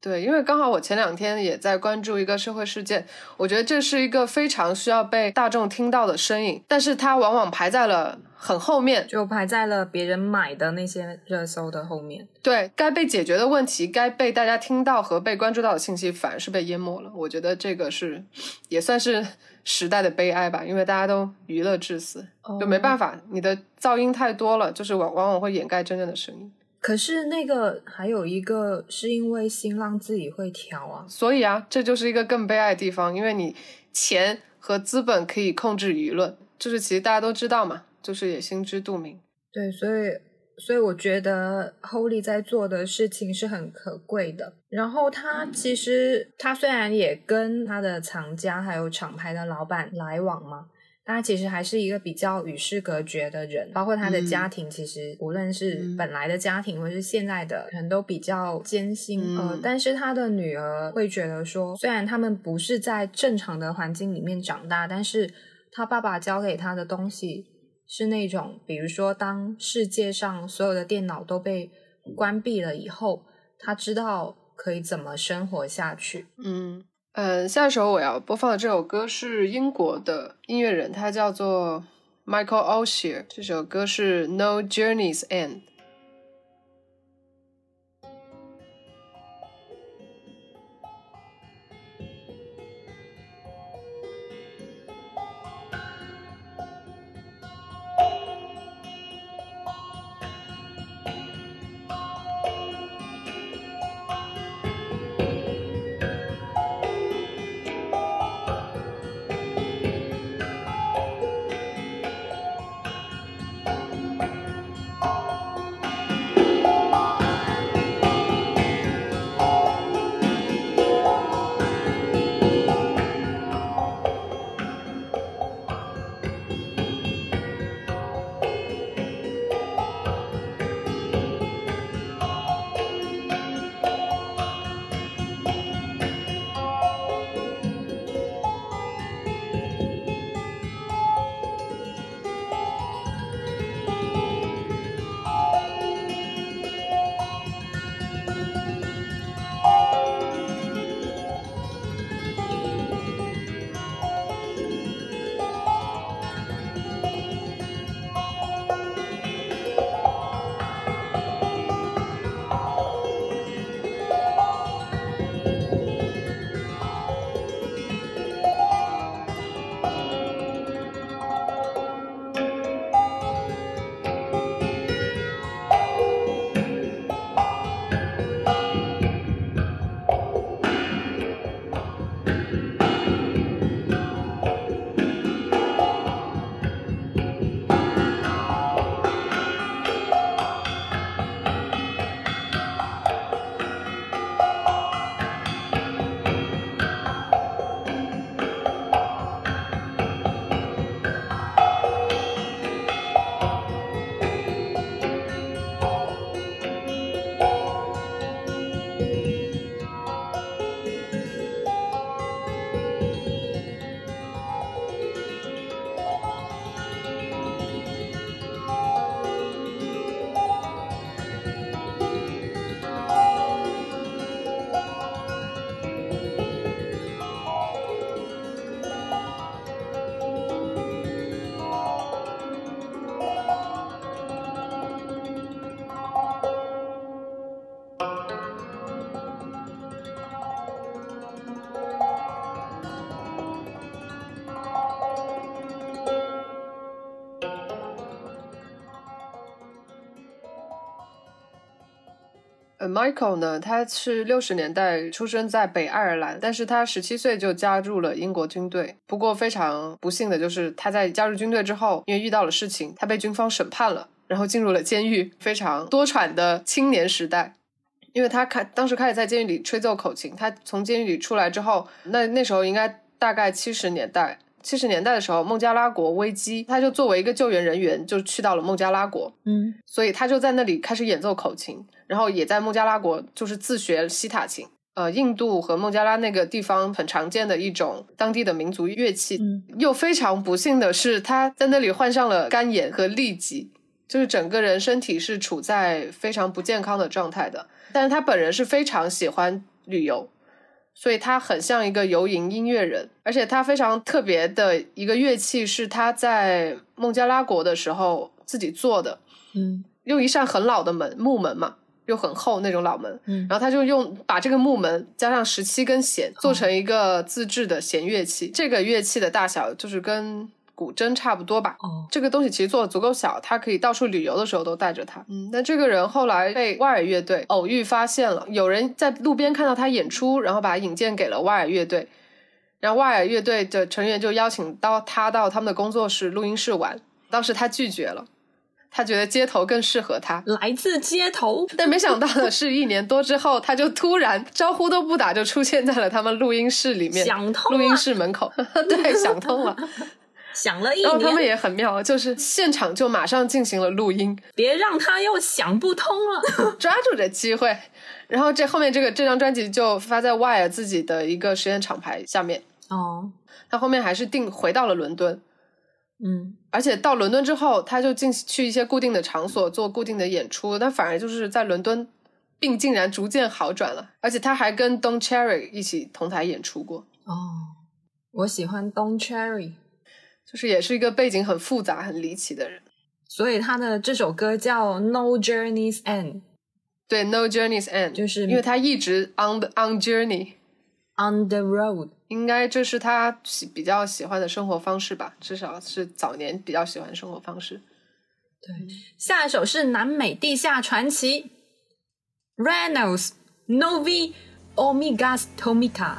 对，因为刚好我前两天也在关注一个社会事件，我觉得这是一个非常需要被大众听到的声音，但是它往往排在了很后面，就排在了别人买的那些热搜的后面。对，该被解决的问题，该被大家听到和被关注到的信息，反而是被淹没了。我觉得这个是也算是时代的悲哀吧，因为大家都娱乐至死，就没办法，你的噪音太多了，就是往往往会掩盖真正的声音。可是那个还有一个是因为新浪自己会调啊，所以啊，这就是一个更悲哀的地方，因为你钱和资本可以控制舆论，就是其实大家都知道嘛，就是也心知肚明。对，所以所以我觉得 Holy 在做的事情是很可贵的。然后他其实他虽然也跟他的藏家还有厂牌的老板来往嘛。他其实还是一个比较与世隔绝的人，包括他的家庭，其实无论是本来的家庭，或是现在的人都比较艰辛。呃，但是他的女儿会觉得说，虽然他们不是在正常的环境里面长大，但是他爸爸教给他的东西是那种，比如说，当世界上所有的电脑都被关闭了以后，他知道可以怎么生活下去。嗯。嗯，下一首我要播放的这首歌是英国的音乐人，他叫做 Michael o s h e r 这首歌是 No Journey's End。Michael 呢？他是六十年代出生在北爱尔兰，但是他十七岁就加入了英国军队。不过非常不幸的就是他在加入军队之后，因为遇到了事情，他被军方审判了，然后进入了监狱，非常多舛的青年时代。因为他开当时开始在监狱里吹奏口琴，他从监狱里出来之后，那那时候应该大概七十年代。七十年代的时候，孟加拉国危机，他就作为一个救援人员，就去到了孟加拉国。嗯，所以他就在那里开始演奏口琴，然后也在孟加拉国就是自学西塔琴。呃，印度和孟加拉那个地方很常见的一种当地的民族乐器。嗯，又非常不幸的是，他在那里患上了肝炎和痢疾，就是整个人身体是处在非常不健康的状态的。但是他本人是非常喜欢旅游。所以他很像一个游吟音乐人，而且他非常特别的一个乐器是他在孟加拉国的时候自己做的，嗯，用一扇很老的门木门嘛，又很厚那种老门，嗯，然后他就用把这个木门加上十七根弦做成一个自制的弦乐器，这个乐器的大小就是跟。古筝差不多吧，哦，这个东西其实做的足够小，他可以到处旅游的时候都带着它。嗯，那这个人后来被外尔乐队偶遇发现了，有人在路边看到他演出，然后把引荐给了外尔乐队，然后外尔乐队的成员就邀请到他到他们的工作室录音室玩，当时他拒绝了，他觉得街头更适合他，来自街头。但没想到的是，一年多之后，他就突然招呼都不打就出现在了他们录音室里面，想通录音室门口，<laughs> 对，想通了。想了一年，然后他们也很妙，就是现场就马上进行了录音，别让他又想不通了，<laughs> 抓住这机会。然后这后面这个这张专辑就发在 Wire 自己的一个实验厂牌下面。哦，他后面还是定回到了伦敦，嗯，而且到伦敦之后，他就进去一些固定的场所做固定的演出，但反而就是在伦敦病竟然逐渐好转了，而且他还跟 Don Cherry 一起同台演出过。哦，我喜欢 Don Cherry。就是也是一个背景很复杂、很离奇的人，所以他的这首歌叫《No Journey's End》。对，《No Journey's End》就是因为他一直 on the on journey，on the road，应该这是他喜比较喜欢的生活方式吧，至少是早年比较喜欢生活方式。对，下一首是南美地下传奇，Reynolds Novi Omegas Tomica。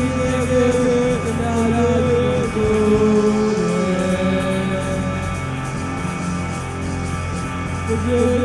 good.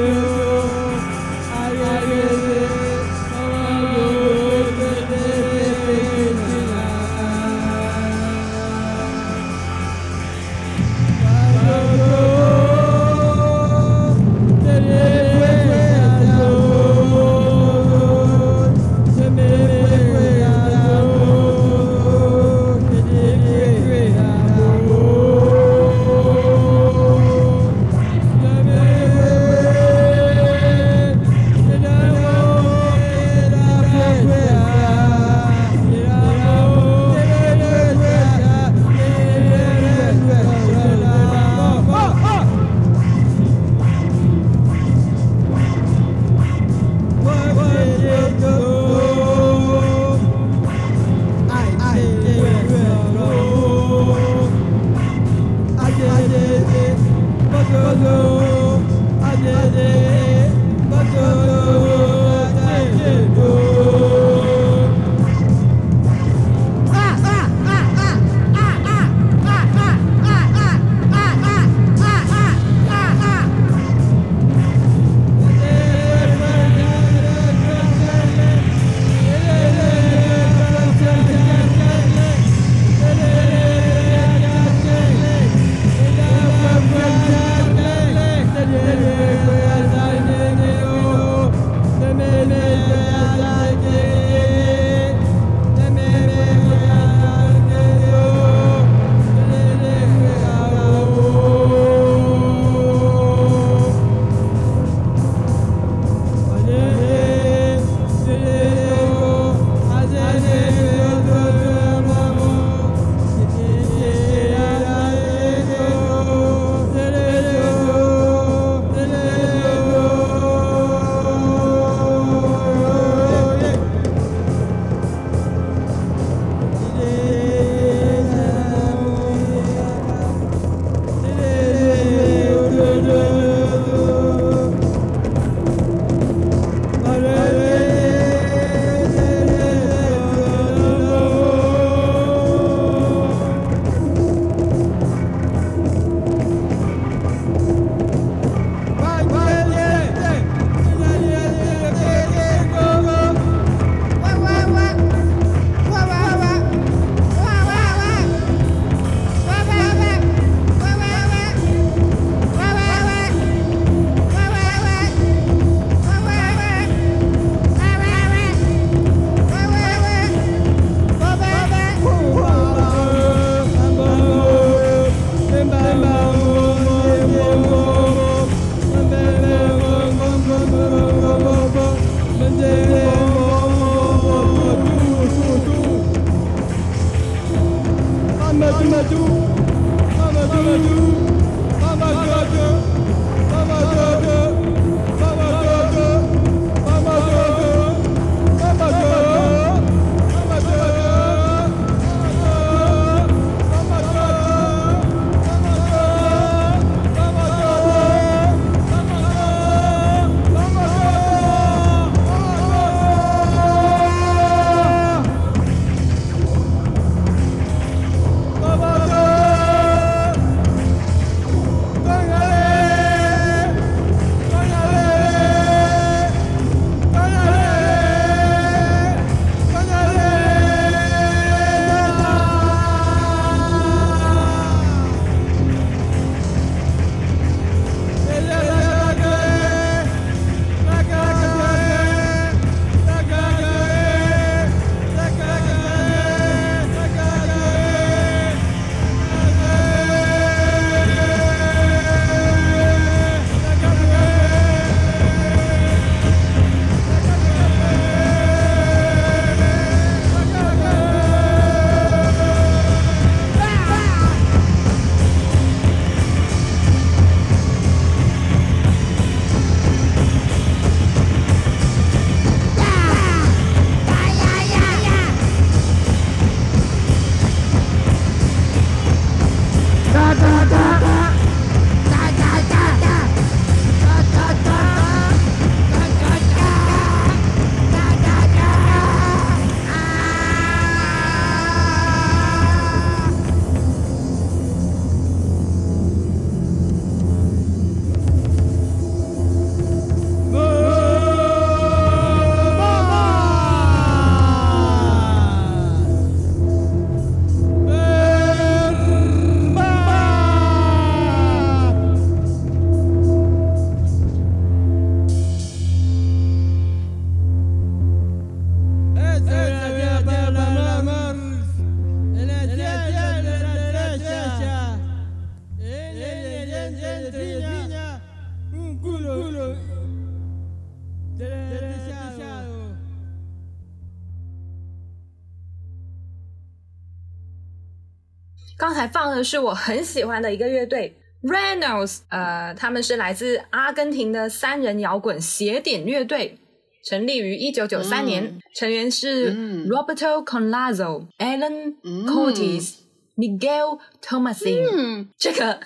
的是我很喜欢的一个乐队。Reynolds，呃，他们是来自阿根廷的三人摇滚邪典乐队，成立于一九九三年，成员是 Roberto Conlazo、Alan Cortes、Miguel Tomasin。这个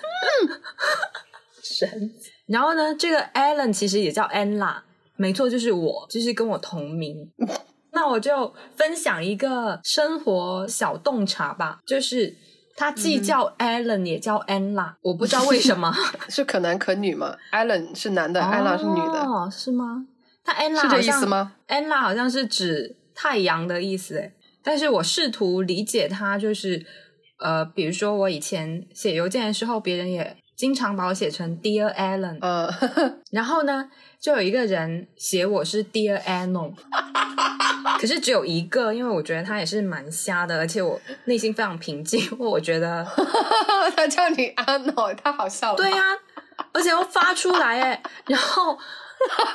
神，然后呢，这个 Alan 其实也叫 Anla，没错，就是我，就是跟我同名。<laughs> 那我就分享一个生活小洞察吧，就是他既叫 Allen 也叫 Anla，我不知道为什么，<laughs> 是可男可女吗？Allen 是男的，Anla 是女的，哦，是吗？他 Anla 是这意思吗？Anla 好像是指太阳的意思，诶但是我试图理解他，就是呃，比如说我以前写邮件的时候，别人也经常把我写成 Dear Allen，呃，然后呢，就有一个人写我是 Dear Anon，<laughs> 可是只有一个，因为我觉得他也是蛮瞎的，而且我内心非常平静，因 <laughs> 为我觉得 <laughs> 他叫你阿诺，太好笑了。对呀、而且又发出来哎，<laughs> 然后，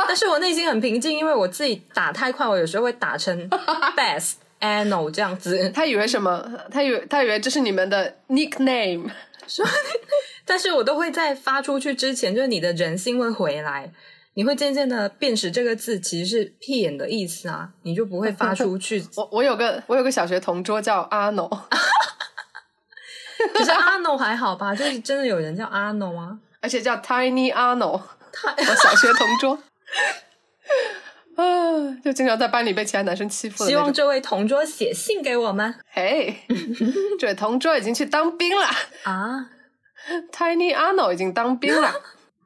但是我内心很平静，因为我自己打太快，我有时候会打成 Best Anno 这样子，他以为什么？他以为他以为这是你们的 nickname。但是我都会在发出去之前，就是你的人性会回来，你会渐渐的辨识这个字其实是屁眼的意思啊，你就不会发出去。<laughs> 我我有个我有个小学同桌叫阿诺，<laughs> 可是阿 no 还好吧，就是真的有人叫阿 no 吗？<laughs> 而且叫 Tiny 阿诺，他我小学同桌。啊，就经常在班里被其他男生欺负。希望这位同桌写信给我们嘿，这位同桌已经去当兵了啊。，Tiny 阿诺已经当兵了。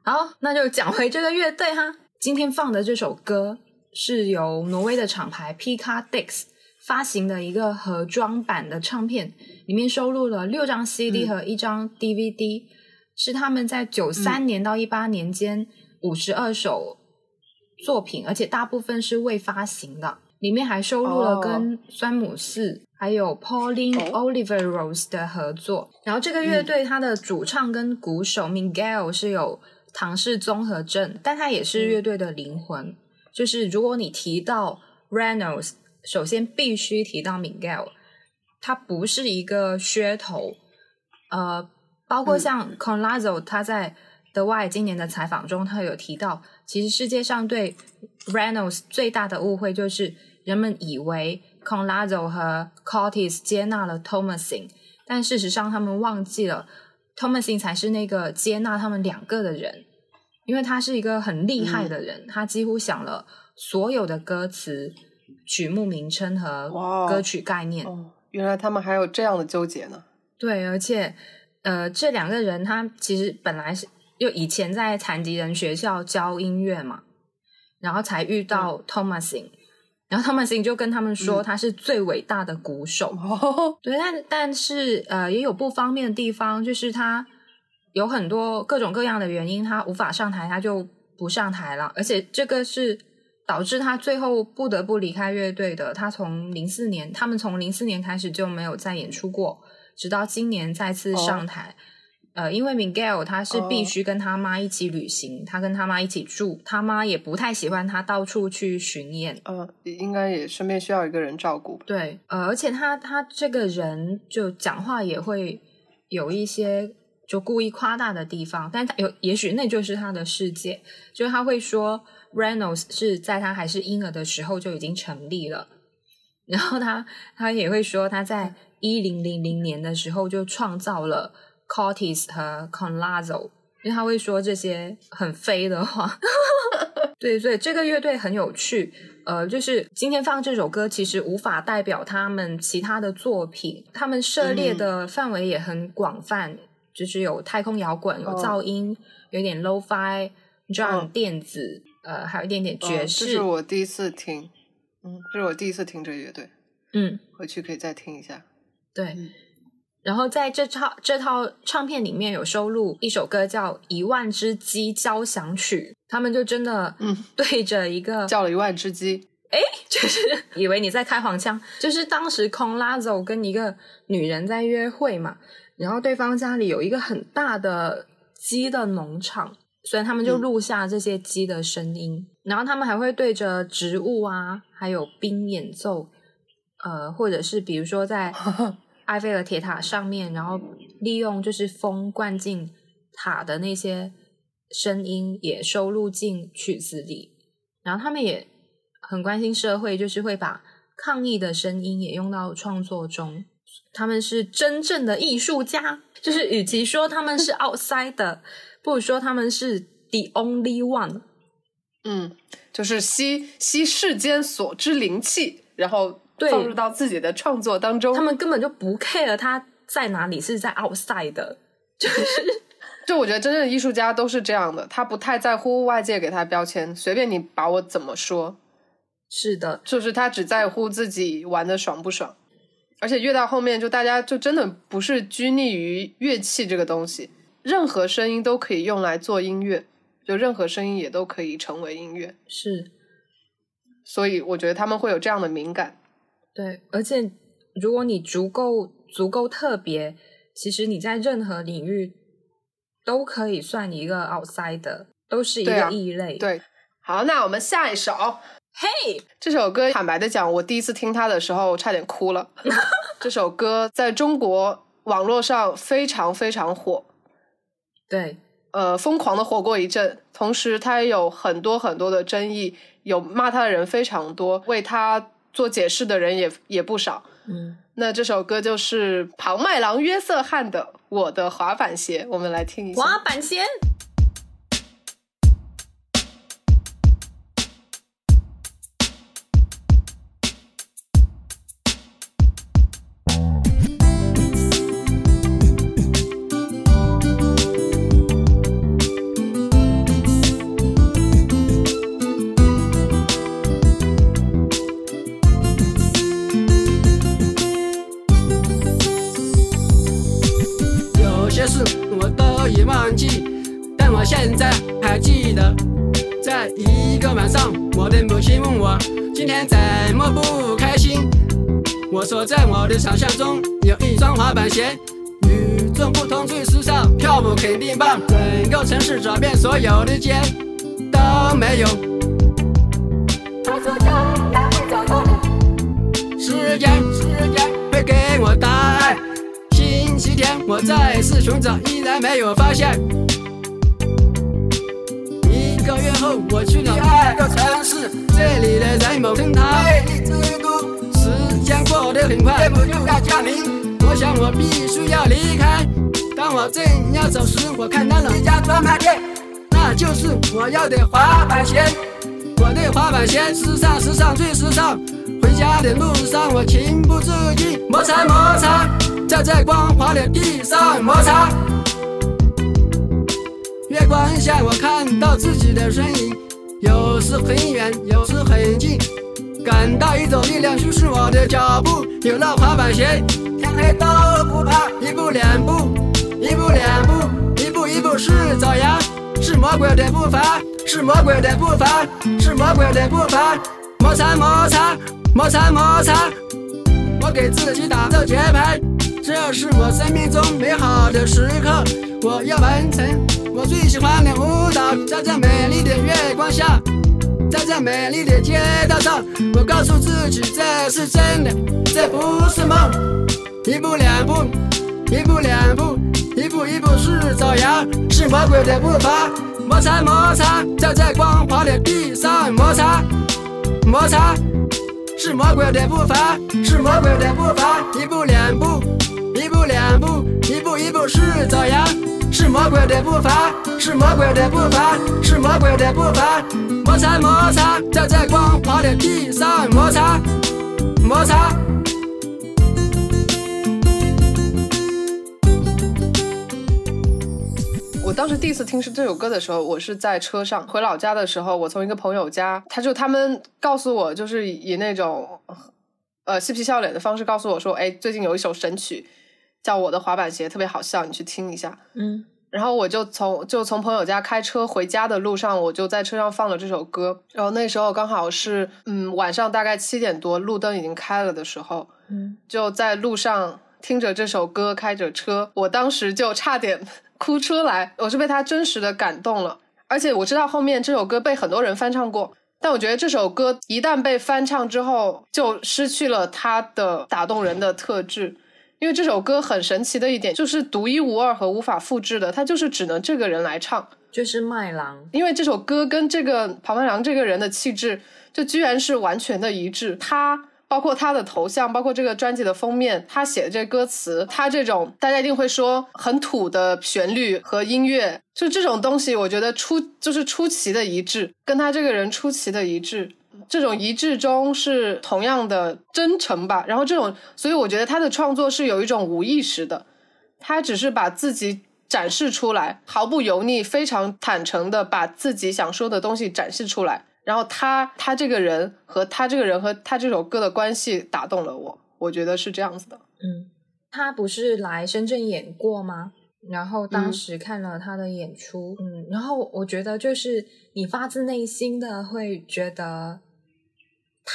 好，那就讲回这个乐队哈。今天放的这首歌是由挪威的厂牌 Pika Dix 发行的一个盒装版的唱片，里面收录了六张 CD 和一张 DVD，、是他们在九三年到一八年间五十二首作品，而且大部分是未发行的。里面还收录了跟酸姆四、还有 Pauline 哦 Oliveros 的合作。然后这个乐队它的主唱跟鼓手 Miguel 是有唐氏综合症，但他也是乐队的灵魂。就是如果你提到 Reynolds，首先必须提到 Miguel，他不是一个噱头。呃，包括像 Conlazo，他在 The Why 今年的采访中，他有提到，其实世界上对 Reynolds 最大的误会就是人们以为 Conlazo 和 Cortis 接纳了 Thomasin，但事实上他们忘记了 Thomasin 才是那个接纳他们两个的人，因为他是一个很厉害的人，他几乎想了所有的歌词、曲目名称和歌曲概念。哦，原来他们还有这样的纠结呢。对，而且呃，这两个人他其实本来是就以前在残疾人学校教音乐嘛，然后才遇到 Thomasin，、然后 Thomasin 就跟他们说他是最伟大的鼓手。哦，对，但但是呃，也有不方便的地方，就是他有很多各种各样的原因，他无法上台，他就不上台了，而且这个是导致他最后不得不离开乐队的。他从零四年，他们从零四年开始就没有再演出过，直到今年再次上台。呃，因为 Miguel 他是必须跟他妈一起旅行，他跟他妈一起住，他妈也不太喜欢他到处去巡演，呃，应该也身边需要一个人照顾。对，呃，而且他他这个人就讲话也会有一些就故意夸大的地方，但他有也许那就是他的世界，就是他会说 Reynolds 是在他还是婴儿的时候就已经成立了，然后他他也会说他在一零零零年的时候就创造了 Cortis 和 Conlazo，因为他会说这些很飞的话。<laughs> 对，所以这个乐队很有趣。呃，就是今天放这首歌，其实无法代表他们其他的作品。他们涉猎的范围也很广泛，就是有太空摇滚，有哦噪音，有点 low-fi、drum、嗯电子，呃，还有一点点爵嗯士。这是我第一次听，嗯，这是我第一次听这个乐队，嗯，回去可以再听一下。对。嗯然后在这套这套唱片里面有收录一首歌叫《一万只鸡交响曲》，他们就真的嗯。<laughs> 对着一个叫了一万只鸡，就是 <laughs> 以为你在开黄腔，就是当时 Conlazo 跟一个女人在约会嘛，然后对方家里有一个很大的鸡的农场，所以他们就录下这些鸡的声音，然后他们还会对着植物啊，还有冰演奏，呃，或者是比如说在 <laughs> 埃菲尔铁塔上面，然后利用就是风灌进塔的那些声音也收录进曲子里。然后他们也很关心社会，就是会把抗议的声音也用到创作中。他们是真正的艺术家，就是与其说他们是 <laughs> outside 的，不如说他们是 the only one。嗯，就是吸吸世间所之灵气，然后放入到自己的创作当中。他们根本就不 care 他在哪里，是在 outside 的。就是 <laughs> <laughs> 就我觉得真正的艺术家都是这样的，他不太在乎外界给他标签，随便你把我怎么说。是的，就是他只在乎自己玩的爽不爽。而且越到后面，就大家就真的不是拘泥于乐器这个东西，任何声音都可以用来做音乐。就任何声音也都可以成为音乐，是，所以我觉得他们会有这样的敏感。对，而且如果你足够足够特别，其实你在任何领域都可以算一个 outside，都是一个异类。对，好，那我们下一首，嘿，这首歌坦白的讲，我第一次听它的时候差点哭了。<laughs> 这首歌在中国网络上非常非常火。对。呃，疯狂的火过一阵，同时他也有很多很多的争议，有骂他的人非常多，为他做解释的人也也不少。嗯，那这首歌就是庞麦郎约瑟翰的《我的滑板鞋》，我们来听一下。滑板鞋。我在我的想象中有一双滑板鞋，与众不同，最时尚，跳舞肯定棒。整个城市找遍所有的街都没有。他说将来会找到的时间，时间会给我答案。星期天我再次寻找，依然没有发现。一个月后，我去了第二个城市，这里的人们称它魅力之都。时间过得很快，夜幕就要降临，我想我必须要离开。当我正要走时，我看到了一家专卖店，那就是我要的滑板鞋。我的滑板鞋，时尚时尚最时尚。回家的路上，我情不自禁摩擦摩擦，在光滑的地上摩擦。月光下，我看到自己的身影，有时很远，有时很近，感到一种力量驱使我的脚步。有了滑板鞋，天黑都不怕。一步两步，一步两步，一步一步是朝阳，是魔鬼的步伐，是魔鬼的步伐，是魔鬼的步伐。摩擦摩擦，摩擦摩擦，我给自己打着节拍，这是我生命中美好的时刻，我要完成。我最喜欢的舞蹈，在这美丽的月光下，站在美丽的街道上，我告诉自己这是真的，这不是梦。一步两步，一步两步，一步一步是朝阳，是魔鬼的步伐。摩擦摩擦，在这光滑的地上摩擦摩擦，是魔鬼的步伐，是魔鬼的步伐。一步两步，一步两步，一步是朝阳。是魔鬼的步伐，是魔鬼的步伐，是魔鬼的步伐。摩擦摩擦，在这光滑的地上摩擦摩擦。我当时第一次听是这首歌的时候，我是在车上回老家的时候，我从一个朋友家，他就他们告诉我，就是以那种呃嬉皮笑脸的方式告诉我说，哎，最近有一首神曲。叫我的滑板鞋特别好笑，你去听一下。嗯，然后我就从就从朋友家开车回家的路上，我就在车上放了这首歌。然后那时候刚好是嗯晚上大概七点多，路灯已经开了的时候，嗯，就在路上听着这首歌开着车，我当时就差点 <laughs> 哭出来。我是被他真实的感动了，而且我知道后面这首歌被很多人翻唱过，但我觉得这首歌一旦被翻唱之后，就失去了它的打动人的特质。因为这首歌很神奇的一点就是独一无二和无法复制的，它就是只能这个人来唱，就是麦郎。因为这首歌跟这个庞麦郎这个人的气质，就居然是完全的一致。他包括他的头像，包括这个专辑的封面，他写的这歌词，他这种大家一定会说很土的旋律和音乐，就这种东西，我觉得出就是出奇的一致，跟他这个人出奇的一致。这种一致中是同样的真诚吧，然后这种，所以我觉得他的创作是有一种无意识的，他只是把自己展示出来，毫不油腻，非常坦诚的把自己想说的东西展示出来，然后他他这个人和他这个人和他这首歌的关系打动了我，我觉得是这样子的。嗯，他不是来深圳演过吗？然后当时看了他的演出，嗯，然后我觉得就是你发自内心的会觉得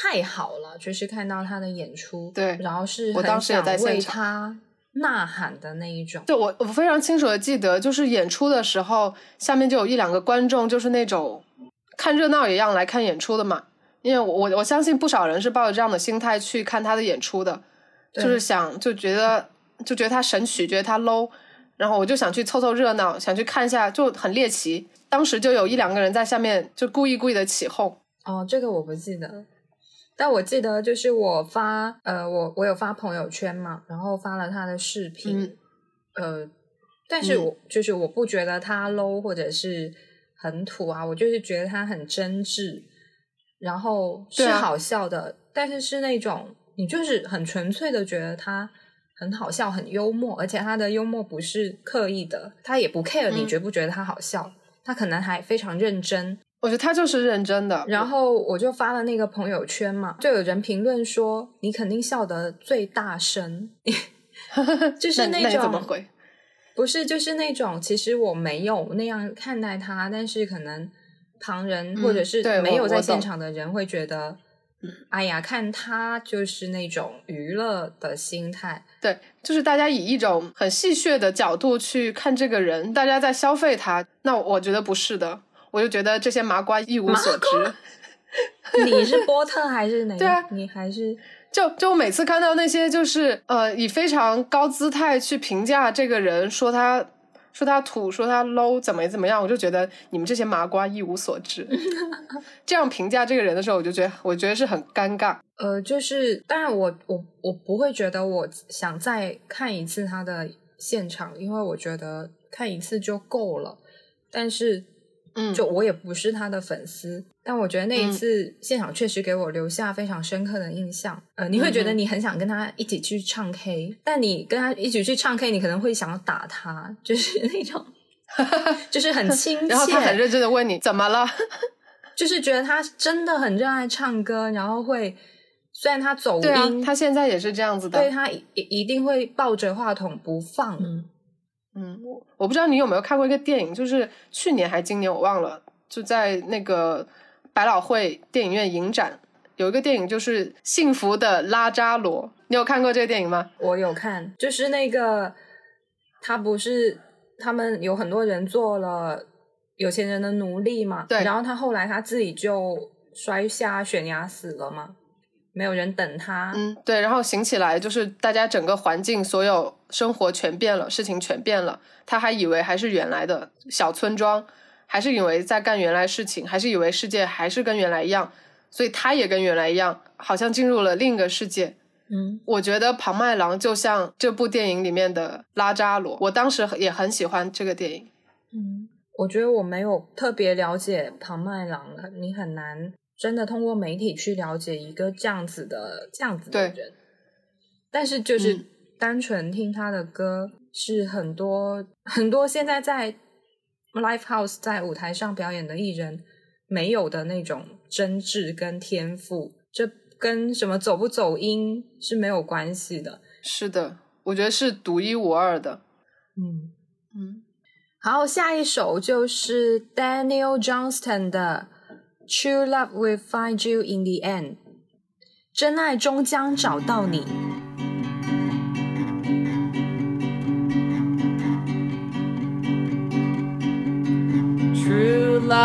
太好了，就是看到他的演出，对，然后是我当时也在为他呐喊的那一种。对我我非常清楚的记得，就是演出的时候，下面就有一两个观众，就是那种看热闹一样来看演出的嘛。因为我我我相信不少人是抱着这样的心态去看他的演出的，就是想就觉得就觉得他神曲，觉得他 low。然后我就想去凑凑热闹，想去看一下，就很猎奇。当时就有一两个人在下面就故意故意的起哄。哦，这个我不记得，但我记得就是我发呃，我我有发朋友圈嘛，然后发了他的视频，呃，但是我就是我不觉得他 low 或者是很土啊，我就是觉得他很真挚，然后是好笑的，但是是那种你就是很纯粹的觉得他。很好笑，很幽默，而且他的幽默不是刻意的，他也不 care 你觉不觉得他好笑，他可能还非常认真。我觉得他就是认真的。然后我就发了那个朋友圈嘛，就有人评论说你肯定笑得最大声，<laughs> 就是那种怎么回？不是，就是那种其实我没有那样看待他，但是可能旁人或者是没有在现场的人会觉得。哎呀，看他就是那种娱乐的心态，对，就是大家以一种很戏谑的角度去看这个人，大家在消费他。那我觉得不是的，我就觉得这些麻瓜一无所知。<laughs> 你是波特还是哪？对啊，你还是就就每次看到那些就是呃以非常高姿态去评价这个人，说他。说他土，说他 low，怎么怎么样，我就觉得你们这些麻瓜一无所知。<laughs> 这样评价这个人的时候，我就觉得，我觉得是很尴尬。呃，就是当然，我我我不会觉得我想再看一次他的现场，因为我觉得看一次就够了。但是。嗯，就我也不是他的粉丝，但我觉得那一次现场确实给我留下非常深刻的印象。呃，你会觉得你很想跟他一起去唱 K，但你跟他一起去唱 K，你可能会想要打他，就是那种，<laughs> 就是很亲切。然后他很认真的问你怎么了，<laughs> 就是觉得他真的很热爱唱歌，然后会虽然他走音，他现在也是这样子的，对他一一定会抱着话筒不放。嗯，我我不知道你有没有看过一个电影，就是去年还今年我忘了，就在那个百老汇电影院影展有一个电影，就是《幸福的拉扎罗》，你有看过这个电影吗？我有看，就是那个他不是他们有很多人做了有钱人的奴隶嘛，对，然后他后来他自己就摔下悬崖死了嘛。没有人等他，嗯，对，然后醒起来就是大家整个环境，所有生活全变了，事情全变了。他还以为还是原来的小村庄，还是以为在干原来事情，还是以为世界还是跟原来一样，所以他也跟原来一样，好像进入了另一个世界。嗯，我觉得庞麦郎就像这部电影里面的拉扎罗，我当时也很喜欢这个电影。嗯，我觉得我没有特别了解庞麦郎，你很难。真的通过媒体去了解一个这样子的这样子的人，但是就是单纯听他的歌，是很多 <laughs> 很多现在在 live house 在舞台上表演的艺人没有的那种真挚跟天赋，这跟什么走不走音是没有关系的。是的，我觉得是独一无二的。嗯嗯，好，下一首就是 Daniel Johnston 的。True love will find you in the end，真爱终将找到你。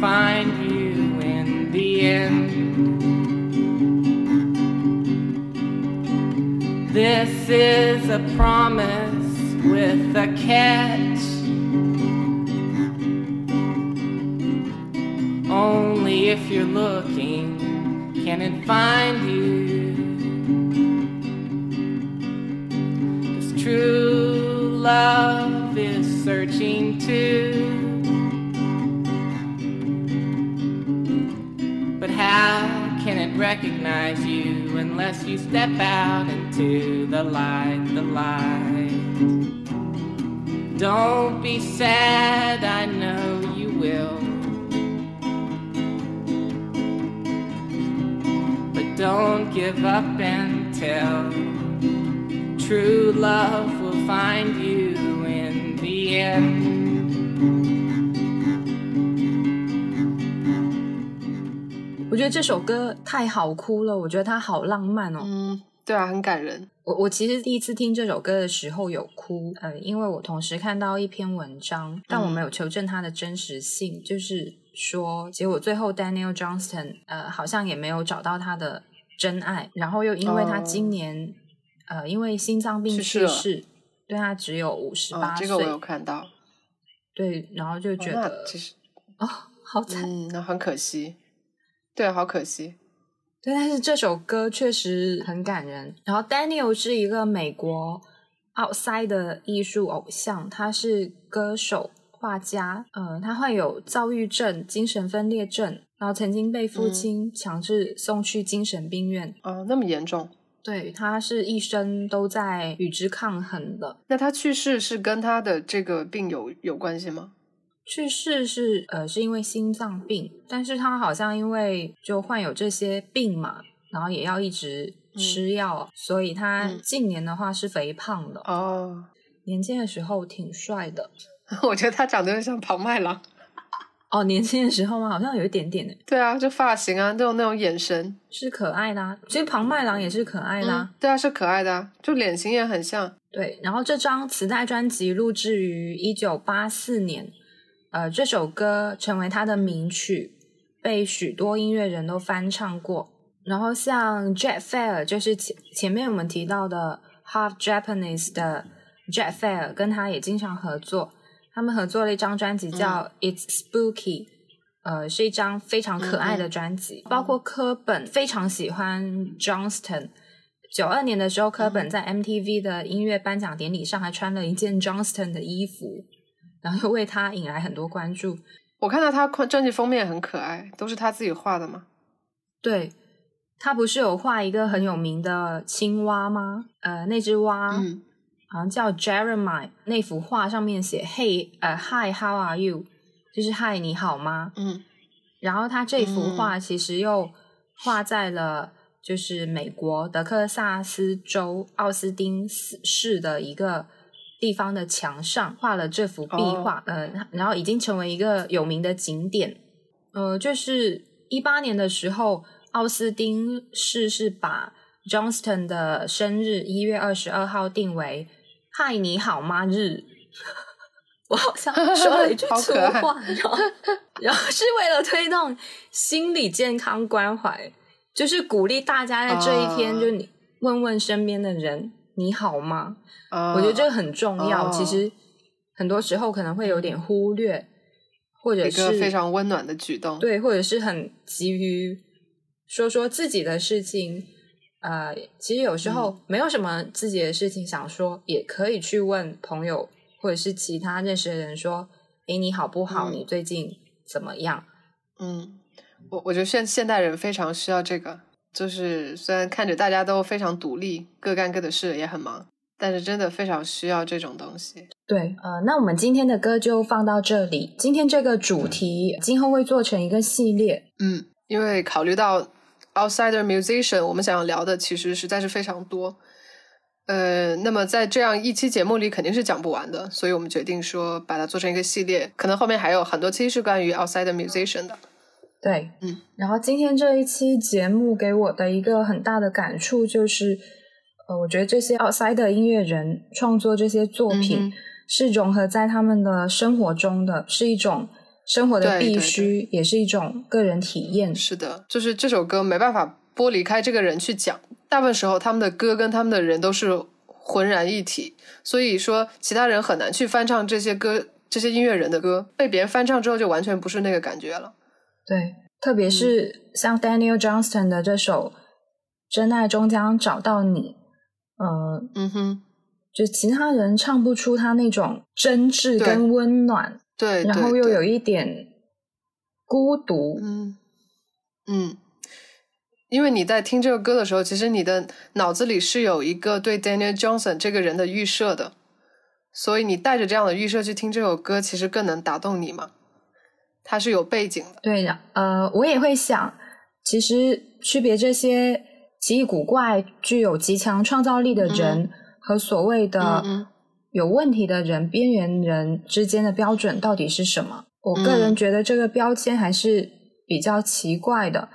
find you in the end. This is a promise with a catch. Only if you're looking can it find you. true love is searching too. How can it recognize you unless you step out into the light, the light? Don't be sad, I know you will. But don't give up until true love will find you 得这首歌太好哭了，我觉得它好浪漫哦。嗯，对啊，很感人。我我其实第一次听这首歌的时候有哭，呃，因为我同时看到一篇文章，但我没有求证它的真实性，就是说，结果最后 Daniel Johnston 呃好像也没有找到他的真爱，然后又因为他今年、呃因为心脏病去世对他只有五十哦八，岁，这个我有看到。对，然后就觉得其实，哦好惨，嗯，那很可惜。对，好可惜。对，但是这首歌确实很感人。然后 Daniel 是一个美国 outside 的艺术偶像，他是歌手、画家，呃，他患有躁郁症、精神分裂症，然后曾经被父亲强制送去精神病院。哦，那么严重。对，他是一生都在与之抗衡的。那他去世是跟他的这个病有有关系吗？去世是呃是因为心脏病，但是他好像因为就患有这些病嘛，然后也要一直吃药，所以他嗯近年的话是肥胖的。哦，年轻的时候挺帅的 <laughs> 我觉得他长得有点像庞麦郎。哦，年轻的时候吗？好像有一点点的，对啊，就发型啊，都有那种眼神，是可爱的、啊。其实庞麦郎也是可爱的、啊嗯，对啊，是可爱的啊，就脸型也很像。对。然后这张磁带专辑录制于一九八四年，呃，这首歌成为他的名曲，被许多音乐人都翻唱过。然后像 Jet Fair，就是前前面我们提到的 Half Japanese 的 Jet Fair，跟他也经常合作。他们合作了一张专辑叫《It's Spooky》，呃，是一张非常可爱的专辑。包括科本非常喜欢 Johnston。九二年的时候，科本在 MTV 的音乐颁奖典礼上还穿了一件 Johnston 的衣服，然后又为他引来很多关注。我看到他专辑封面很可爱，都是他自己画的吗？对他不是有画一个很有名的青蛙吗？呃，那只蛙、嗯好像叫 Jeremiah，那幅画上面写 Hey，呃，Hi，How are you？就是嗨，你好吗？嗯然后他这幅画其实又画在了就是美国德克萨斯州奥斯汀市的一个地方的墙上，画了这幅壁画，呃，然后已经成为一个有名的景点。呃，就是一八年的时候，奥斯汀市是把 Johnston 的生日一月二十二号定为“嗨，你好吗”日。<laughs> 我好像说了一句 <laughs> 粗话，然后然后是为了推动心理健康关怀，就是鼓励大家在这一天，啊就你问问身边的人你好吗？啊，我觉得这个很重要。哦其实很多时候可能会有点忽略，或者一个是非常温暖的举动。对，或者是很急于说说自己的事情。呃，其实有时嗯候没有什么自己的事情想说，也可以去问朋友或者是其他认识的人说：“诶，你好不好？嗯你最近怎么样嗯，我我觉得现现代人非常需要这个，就是虽然看着大家都非常独立，各干各的事，也很忙，但是真的非常需要这种东西。？”对，呃，那我们今天的歌就放到这里。今天这个主题今后会做成一个系列，嗯，因为考虑到 outsider musician，我们想要聊的其实实在是非常多。呃，那么在这样一期节目里肯定是讲不完的，所以我们决定说把它做成一个系列，可能后面还有很多期是关于 outside musician 的。对，嗯。然后今天这一期节目给我的一个很大的感触就是，呃，我觉得这些 outside 的音乐人创作这些作品是融合在他们的生活中的，是一种生活的必须，也是一种个人体验。是的，就是这首歌没办法剥离开这个人去讲。大部分时候，他们的歌跟他们的人都是浑然一体，所以说其他人很难去翻唱这些歌，这些音乐人的歌被别人翻唱之后，就完全不是那个感觉了。对，特别是像 Daniel Johnston 的这首《真爱终将找到你》，呃，嗯哼，就其他人唱不出他那种真挚跟温暖，对，然后又有一点孤独，嗯嗯。因为你在听这个歌的时候，其实你的脑子里是有一个对 Daniel Johnson 这个人的预设的，所以你带着这样的预设去听这首歌，其实更能打动你嘛。它是有背景的。对的，呃，我也会想，其实区别这些奇异古怪、具有极强创造力的人和所谓的有问题的人、边缘人之间的标准到底是什么？我个人觉得这个标签还是比较奇怪的，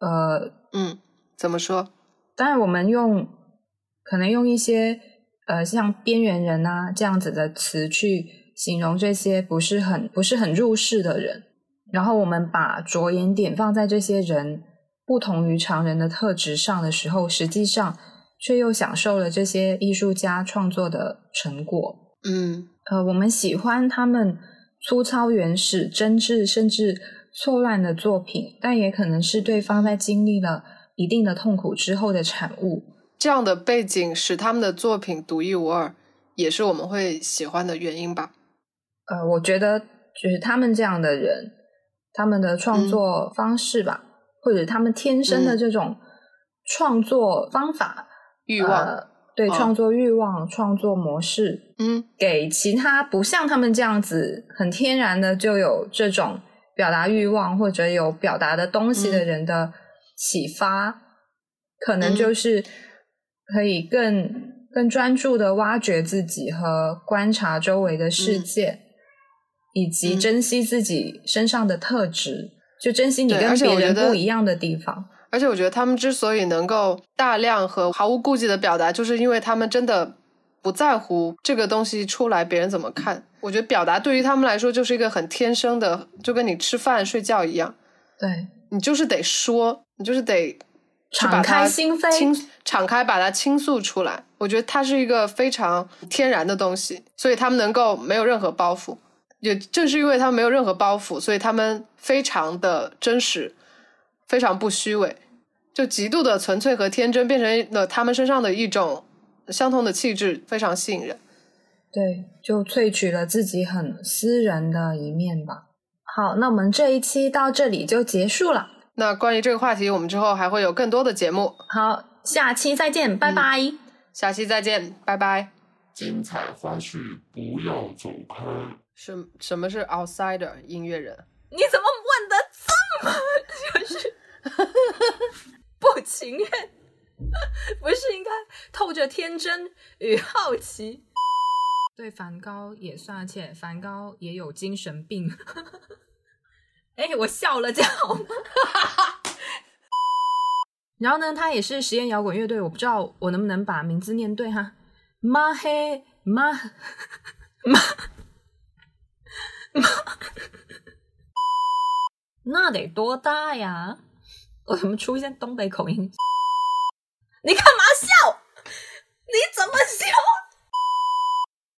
呃。嗯，怎么说？当然，我们用可能用一些呃像边缘人啊这样子的词去形容这些不是很不是很入世的人，然后我们把着眼点放在这些人不同于常人的特质上的时候，实际上却又享受了这些艺术家创作的成果。嗯，呃，我们喜欢他们粗糙、原始、真挚，甚至。错乱的作品，但也可能是对方在经历了一定的痛苦之后的产物。这样的背景使他们的作品独一无二，也是我们会喜欢的原因吧。呃，我觉得就是他们这样的人，他们的创作方式吧，或者他们天生的这种创作方法、欲望，对创作欲望、创作模式，嗯，给其他不像他们这样子很天然的就有这种。表达欲望或者有表达的东西的人的启发，可能就是可以更更专注的挖掘自己和观察周围的世界，以及珍惜自己身上的特质，就珍惜你跟别人不一样的地方。而且我觉得他们之所以能够大量和毫无顾忌的表达，就是因为他们真的不在乎这个东西出来别人怎么看。我觉得表达对于他们来说就是一个很天生的，就跟你吃饭睡觉一样。对你就是得说，你就是得敞开心扉，倾敞开把它倾诉出来。我觉得它是一个非常天然的东西，所以他们能够没有任何包袱。也正是因为他们没有任何包袱，所以他们非常的真实，非常不虚伪，就极度的纯粹和天真，变成了他们身上的一种相同的气质，非常吸引人。对，就萃取了自己很私人的一面吧。好，那我们这一期到这里就结束了。那关于这个话题，我们之后还会有更多的节目。好，下期再见，拜拜。下期再见，拜拜。精彩花絮，不要走开。什什么是 outsider 音乐人？你怎么问的这么 <laughs> 就是不情愿？不是应该透着天真与好奇？对梵高也算，而且梵高也有精神病。<laughs> 哎，我笑了，这样好吗？<laughs> 然后呢，他也是实验摇滚乐队，我不知道我能不能把名字念对哈。马黑马马马，<laughs> 那得多大呀？我怎么出现东北口音？<laughs> 你干嘛笑？你怎么笑？